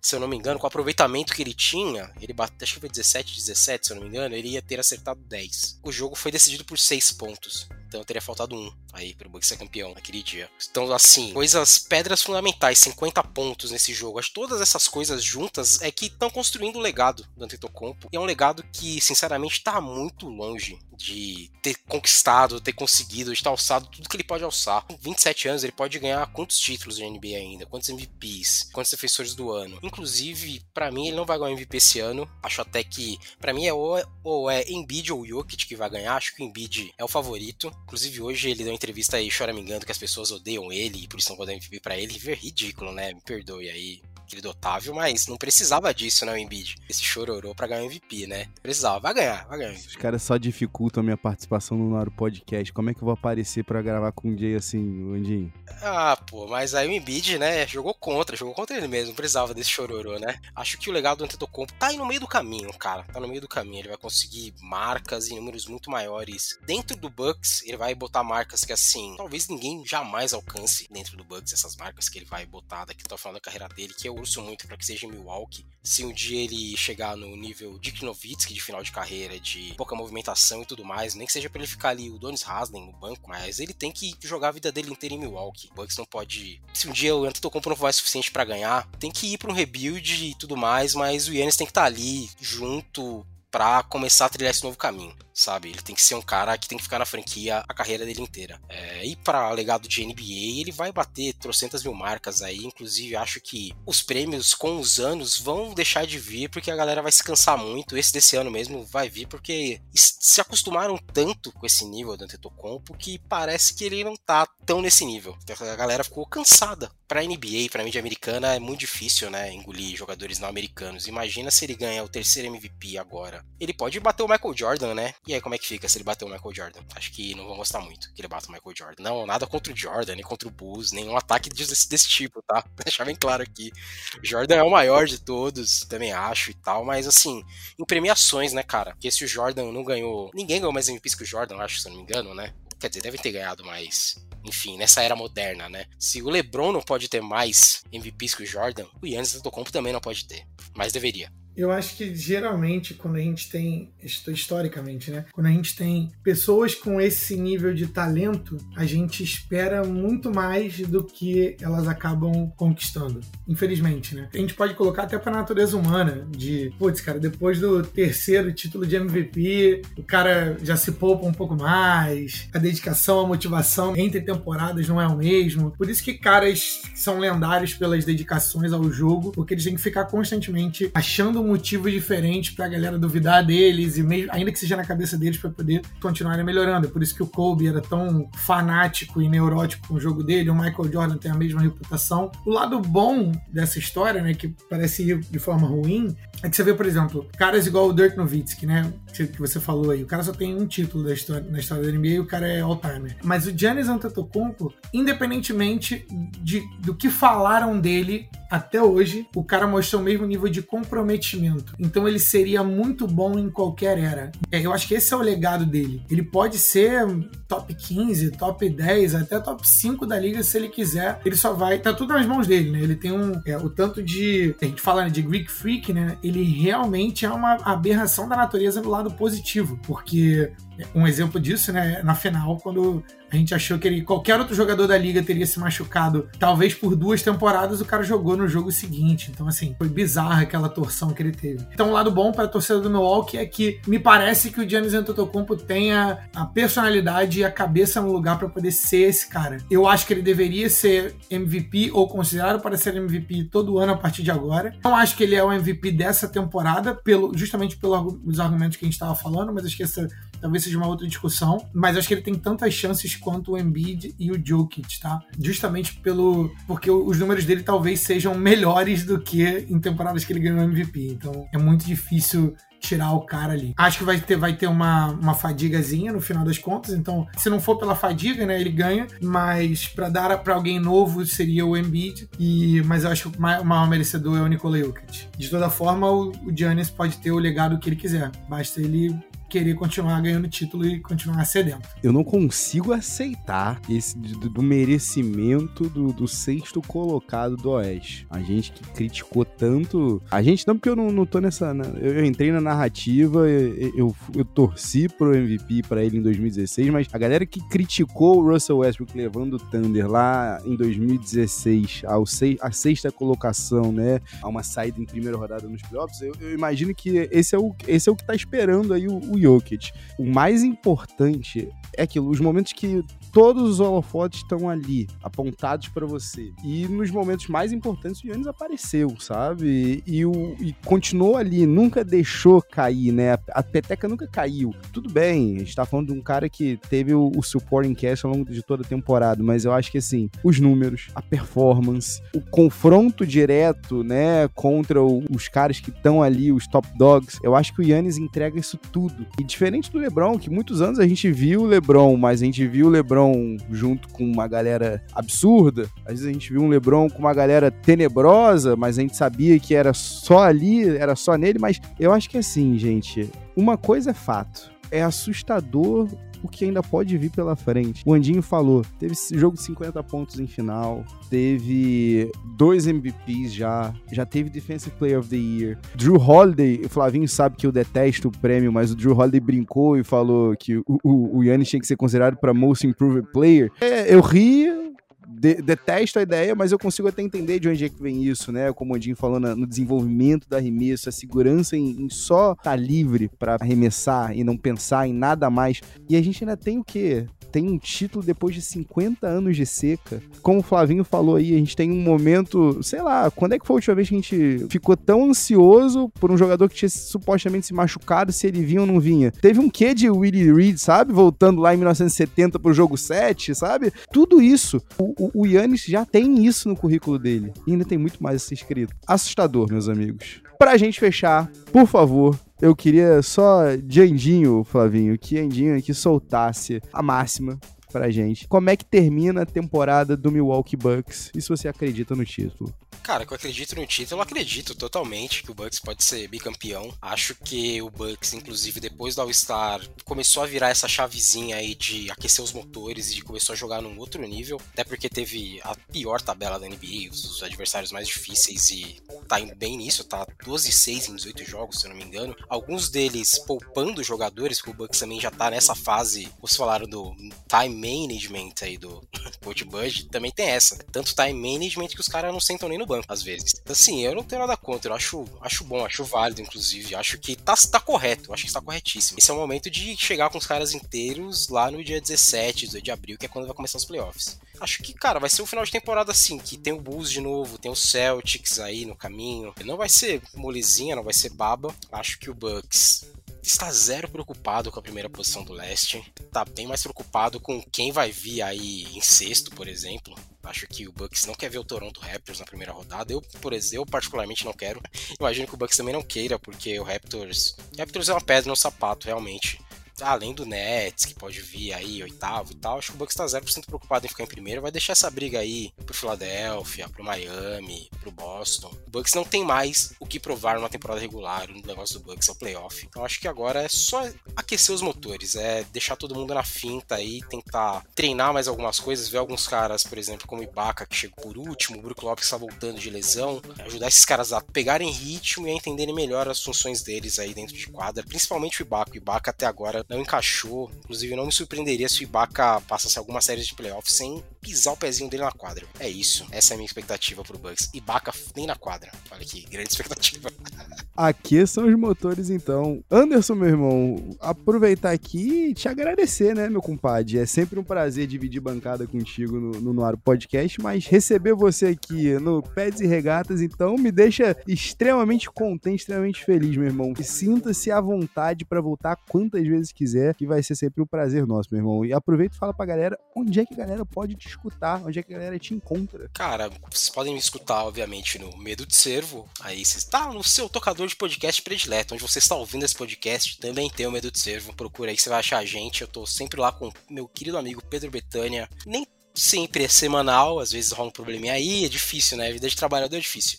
se eu não me engano, com o aproveitamento que ele tinha, ele bateu, acho que foi 17, 17, se eu não me engano, ele ia ter acertado 10. O jogo foi decidido por 6 pontos. Então teria faltado um aí pro Bucks ser campeão naquele dia. Então, assim, coisas, pedras fundamentais, 50 pontos nesse jogo. Acho que todas essas coisas juntas é que estão construindo o legado do Antetokounmpo. E é um legado que, sinceramente, tá muito longe de ter conquistado, ter conseguido, de estar alçado tudo que ele pode alçar. Com 27 anos, ele pode ganhar quantos títulos de NBA ainda? Quantos MVPs? Quantos defensores do ano? Inclusive, para mim, ele não vai ganhar MVP esse ano. Acho até que, para mim, é ou, ou é Embiid ou Jokic que vai ganhar. Acho que o Embiid é o favorito. Inclusive, hoje ele deu uma entrevista aí choramingando que as pessoas odeiam ele e por isso não vão dar MVP pra ele. Ridículo, né? Me perdoe aí querido Otávio, mas não precisava disso, né, o Embiid? Esse chororô pra ganhar MVP, né? Precisava, vai ganhar, vai ganhar. Os caras só dificultam a minha participação no Naro Podcast. Como é que eu vou aparecer para gravar com um Jay assim, Andinho? Ah, pô, mas aí o Embiid, né, jogou contra, jogou contra ele mesmo, precisava desse chororô, né? Acho que o legal do Antetokounmpo tá aí no meio do caminho, cara, tá no meio do caminho, ele vai conseguir marcas e números muito maiores. Dentro do Bucks, ele vai botar marcas que, assim, talvez ninguém jamais alcance dentro do Bucks, essas marcas que ele vai botar daqui, tô falando da carreira dele, que eu urso muito para que seja em Milwaukee. Se um dia ele chegar no nível Dick Nowitzki de final de carreira, de pouca movimentação e tudo mais, nem que seja para ele ficar ali o Donis Haslem no banco, mas ele tem que jogar a vida dele inteira em Milwaukee. O Bucks não pode. Se um dia o Antetokounmpo não for suficiente para ganhar, tem que ir para um rebuild e tudo mais, mas o Yannis tem que estar tá ali junto para começar a trilhar esse novo caminho sabe? Ele tem que ser um cara que tem que ficar na franquia a carreira dele inteira. É, e para legado de NBA, ele vai bater trocentas mil marcas aí. Inclusive, acho que os prêmios com os anos vão deixar de vir porque a galera vai se cansar muito. Esse desse ano mesmo vai vir porque se acostumaram tanto com esse nível do Antetokounmpo que parece que ele não tá tão nesse nível. A galera ficou cansada. Pra NBA, pra mídia americana, é muito difícil, né? Engolir jogadores não americanos. Imagina se ele ganha o terceiro MVP agora. Ele pode bater o Michael Jordan, né? E aí, como é que fica se ele bater o Michael Jordan? Acho que não vão gostar muito que ele bata o Michael Jordan. Não, nada contra o Jordan, nem contra o Bulls, nenhum ataque desse, desse tipo, tá? Deixar bem claro aqui. Jordan é o maior de todos, também acho e tal, mas assim, em premiações, né, cara? Porque se o Jordan não ganhou. Ninguém ganhou mais MVPs que o Jordan, acho, se eu não me engano, né? Quer dizer, devem ter ganhado mais enfim, nessa era moderna, né? Se o LeBron não pode ter mais MVPs que o Jordan, o Yannis Antetokounmpo também não pode ter, mas deveria. Eu acho que geralmente quando a gente tem, historicamente, né? Quando a gente tem pessoas com esse nível de talento, a gente espera muito mais do que elas acabam conquistando. Infelizmente, né? A gente pode colocar até pra natureza humana, de, putz, cara, depois do terceiro título de MVP, o cara já se poupa um pouco mais, a dedicação, a motivação entre temporadas não é o mesmo. Por isso que caras são lendários pelas dedicações ao jogo, porque eles têm que ficar constantemente achando um motivo diferente pra galera duvidar deles, e mesmo, ainda que seja na cabeça deles, para poder continuarem melhorando. É por isso que o Kobe era tão fanático e neurótico com o jogo dele, o Michael Jordan tem a mesma reputação. O lado bom dessa história, né, que parece ir de forma ruim, é que você vê, por exemplo, caras igual o Dirk Nowitzki, né, que você falou aí, o cara só tem um título da história, na história da NBA e o cara é all-timer. Mas o Giannis Antetokounmpo, independentemente de, do que falaram dele até hoje, o cara mostrou o mesmo nível de comprometimento. Então ele seria muito bom em qualquer era. É, eu acho que esse é o legado dele. Ele pode ser top 15, top 10, até top 5 da liga se ele quiser. Ele só vai. Tá tudo nas mãos dele, né? Ele tem um. É, o tanto de. A gente fala né, de Greek Freak, né? Ele realmente é uma aberração da natureza do lado positivo. Porque um exemplo disso, né? Na final, quando a gente achou que ele, qualquer outro jogador da liga teria se machucado, talvez por duas temporadas, o cara jogou no jogo seguinte. Então, assim, foi bizarra aquela torção que ele teve. Então, o lado bom para a torcida do Milwaukee é que me parece que o Giannis Antetokounmpo tenha a personalidade e a cabeça no lugar para poder ser esse cara. Eu acho que ele deveria ser MVP ou considerado para ser MVP todo ano a partir de agora. Não acho que ele é o MVP dessa temporada, pelo, justamente pelos argumentos que a gente estava falando, mas acho que essa talvez seja uma outra discussão, mas acho que ele tem tantas chances quanto o Embiid e o Jokic, tá? Justamente pelo porque os números dele talvez sejam melhores do que em temporadas que ele ganhou MVP. Então é muito difícil tirar o cara ali. Acho que vai ter, vai ter uma, uma fadigazinha no final das contas, então se não for pela fadiga, né, ele ganha, mas para dar para alguém novo seria o Embiid, e, mas eu acho que o maior merecedor é o Nikola Jokic. De toda forma, o, o Giannis pode ter o legado que ele quiser, basta ele querer continuar ganhando título e continuar cedendo. Eu não consigo aceitar esse do, do merecimento do, do, sexto colocado do Oeste. A gente que criticou tanto. A gente não, porque eu não, não tô nessa. Eu, eu, entrei na narrativa, eu, eu, eu torci pro MVP para ele em 2016, mas a galera que criticou o Russell Westbrook levando o Thunder lá em 2016 ao se, a sexta colocação, né? A uma saída em primeira rodada nos playoffs, eu, eu imagino que esse é o, esse é o que tá esperando aí o, o Jokic. O mais importante é aquilo, os momentos que todos os holofotes estão ali, apontados para você. E nos momentos mais importantes, o Yannis apareceu, sabe? E, o, e continuou ali, nunca deixou cair, né? A, peteca nunca caiu. Tudo bem, a gente tá falando de um cara que teve o, o supporting cast ao longo de toda a temporada, mas eu acho que, assim, os números, a performance, o confronto direto, né, contra o, os caras que estão ali, os top dogs, eu acho que o Yannis entrega isso tudo. E diferente do LeBron, que muitos anos a gente viu o LeBron, mas a gente viu o LeBron LeBron junto com uma galera absurda. Às vezes a gente viu um LeBron com uma galera tenebrosa, mas a gente sabia que era só ali, era só nele. Mas eu acho que é assim, gente, uma coisa é fato. É assustador o que ainda pode vir pela frente. O Andinho falou, teve jogo de 50 pontos em final, teve dois MVPs já, já teve Defensive Player of the Year. Drew Holiday, o Flavinho sabe que eu detesto o prêmio, mas o Drew Holiday brincou e falou que o, o, o Yannis tinha que ser considerado para Most Improved Player. É, eu ri, de, detesto a ideia, mas eu consigo até entender de onde é que vem isso, né? Como o Odin falou no desenvolvimento da arremesso, a segurança em, em só estar tá livre para arremessar e não pensar em nada mais. E a gente ainda tem o quê? tem um título depois de 50 anos de seca. Como o Flavinho falou aí, a gente tem um momento, sei lá, quando é que foi a última vez que a gente ficou tão ansioso por um jogador que tinha supostamente se machucado, se ele vinha ou não vinha? Teve um quê de Willie Reed, sabe? Voltando lá em 1970 pro jogo 7, sabe? Tudo isso. O, o, o Yannis já tem isso no currículo dele. E ainda tem muito mais a ser escrito. Assustador, meus amigos. Pra gente fechar, por favor, eu queria só de Andinho, Flavinho, que Andinho aqui soltasse a máxima pra gente. Como é que termina a temporada do Milwaukee Bucks e se você acredita no título? Cara, que eu acredito no título, eu acredito totalmente que o Bucks pode ser bicampeão. Acho que o Bucks, inclusive, depois do All-Star, começou a virar essa chavezinha aí de aquecer os motores e começou a jogar num outro nível. Até porque teve a pior tabela da NBA, os adversários mais difíceis e tá indo bem nisso, tá 12-6 em 18 jogos, se eu não me engano. Alguns deles poupando jogadores, porque o Bucks também já tá nessa fase, vocês falaram do time management aí do Coach Bud, também tem essa. Tanto time management que os caras não sentam nem no banco, às vezes. Então, assim, eu não tenho nada contra, eu acho, acho bom, acho válido, inclusive. Acho que tá, tá correto, acho que está corretíssimo. Esse é o momento de chegar com os caras inteiros lá no dia 17 de abril, que é quando vai começar os playoffs. Acho que, cara, vai ser um final de temporada assim, que tem o Bulls de novo, tem o Celtics aí no caminho. Não vai ser molezinha, não vai ser baba. Acho que o Bucks está zero preocupado com a primeira posição do leste. Tá bem mais preocupado com quem vai vir aí em sexto, por exemplo. Acho que o Bucks não quer ver o Toronto Raptors na primeira rodada. Eu, por exemplo, particularmente não quero. Imagino que o Bucks também não queira, porque o Raptors. O Raptors é uma pedra no sapato, realmente além do Nets, que pode vir aí oitavo e tal, acho que o Bucks tá 0% preocupado em ficar em primeiro, vai deixar essa briga aí pro Philadelphia, pro Miami, pro Boston. O Bucks não tem mais o que provar numa temporada regular, o negócio do Bucks é o playoff. Então acho que agora é só aquecer os motores, é deixar todo mundo na finta aí, tentar treinar mais algumas coisas, ver alguns caras, por exemplo, como o Ibaka, que chegou por último, o Brook Lopes tá voltando de lesão, ajudar esses caras a pegarem ritmo e a entenderem melhor as funções deles aí dentro de quadra, principalmente o Ibaka. O Ibaka até agora não encaixou. Inclusive, não me surpreenderia se o Ibaka passasse alguma série de playoffs sem pisar o pezinho dele na quadra. É isso. Essa é a minha expectativa pro Bucks. Ibaka nem na quadra. Olha que grande expectativa. Aqui são os motores, então. Anderson, meu irmão, aproveitar aqui e te agradecer, né, meu compadre? É sempre um prazer dividir bancada contigo no, no Noaro Podcast, mas receber você aqui no Peds e Regatas, então, me deixa extremamente contente, extremamente feliz, meu irmão. Sinta-se à vontade para voltar quantas vezes quiser, que vai ser sempre um prazer nosso, meu irmão. E aproveita e fala pra galera onde é que a galera pode te escutar, onde é que a galera te encontra. Cara, vocês podem me escutar, obviamente, no Medo de Servo. Aí você está no seu tocador de podcast predileto, onde você está ouvindo esse podcast, também tem o Medo de Servo. Procura aí que você vai achar a gente. Eu tô sempre lá com meu querido amigo Pedro Betânia. Nem sempre é semanal, às vezes rola um probleminha aí, é difícil, né? A vida de trabalhador é difícil.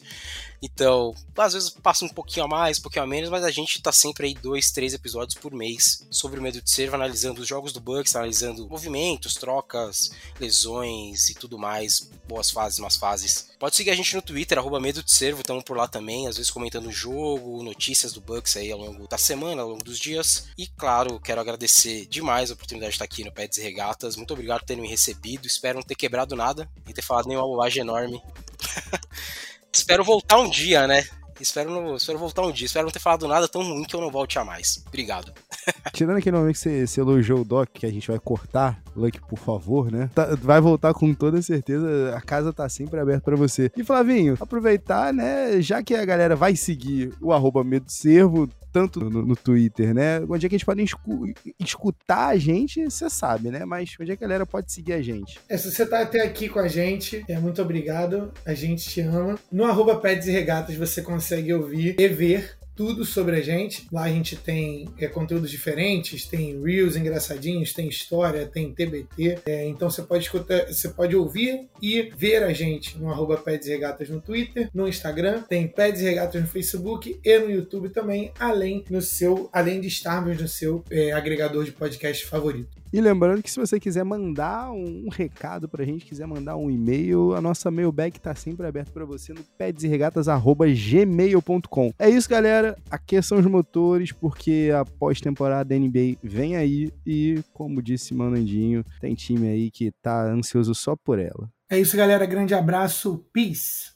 Então, às vezes passa um pouquinho a mais, um pouquinho a menos, mas a gente tá sempre aí dois, três episódios por mês sobre o medo de servo, analisando os jogos do Bucks, analisando movimentos, trocas, lesões e tudo mais, boas fases, más fases. Pode seguir a gente no Twitter, arroba medo de servo, estamos por lá também, às vezes comentando o jogo, notícias do Bucks aí ao longo da semana, ao longo dos dias. E claro, quero agradecer demais a oportunidade de estar aqui no Pets e Regatas. Muito obrigado por terem me recebido. Espero não ter quebrado nada e ter falado nenhuma bobagem enorme. Espero voltar um dia, né? Espero, não, espero voltar um dia. Espero não ter falado nada tão ruim que eu não volte a mais. Obrigado. Tirando aquele momento que você, você elogiou o Doc, que a gente vai cortar, Luck, por favor, né? Tá, vai voltar com toda certeza, a casa tá sempre aberta para você. E Flavinho, aproveitar, né, já que a galera vai seguir o arroba Medo Servo, tanto no, no, Twitter, né? Onde é que eles podem escu escutar a gente, você sabe, né? Mas onde é que a galera pode seguir a gente? É, se você tá até aqui com a gente, é muito obrigado. A gente te ama. No arroba Peds e Regatas você consegue ouvir e ver tudo sobre a gente. Lá a gente tem é, conteúdos diferentes, tem reels engraçadinhos, tem história, tem TBT. É, então você pode escutar, você pode ouvir e ver a gente no arroba Peds Regatas no Twitter, no Instagram, tem Peds Regatas no Facebook e no YouTube também, além no seu, além de estarmos no seu é, agregador de podcast favorito. E lembrando que se você quiser mandar um recado pra gente, quiser mandar um e-mail, a nossa mailbag tá sempre aberta para você no pedsregatas@gmail.com. É isso, galera. Aqui são os motores, porque a pós-temporada da NBA vem aí e, como disse Manandinho, tem time aí que tá ansioso só por ela. É isso, galera. Grande abraço. Peace.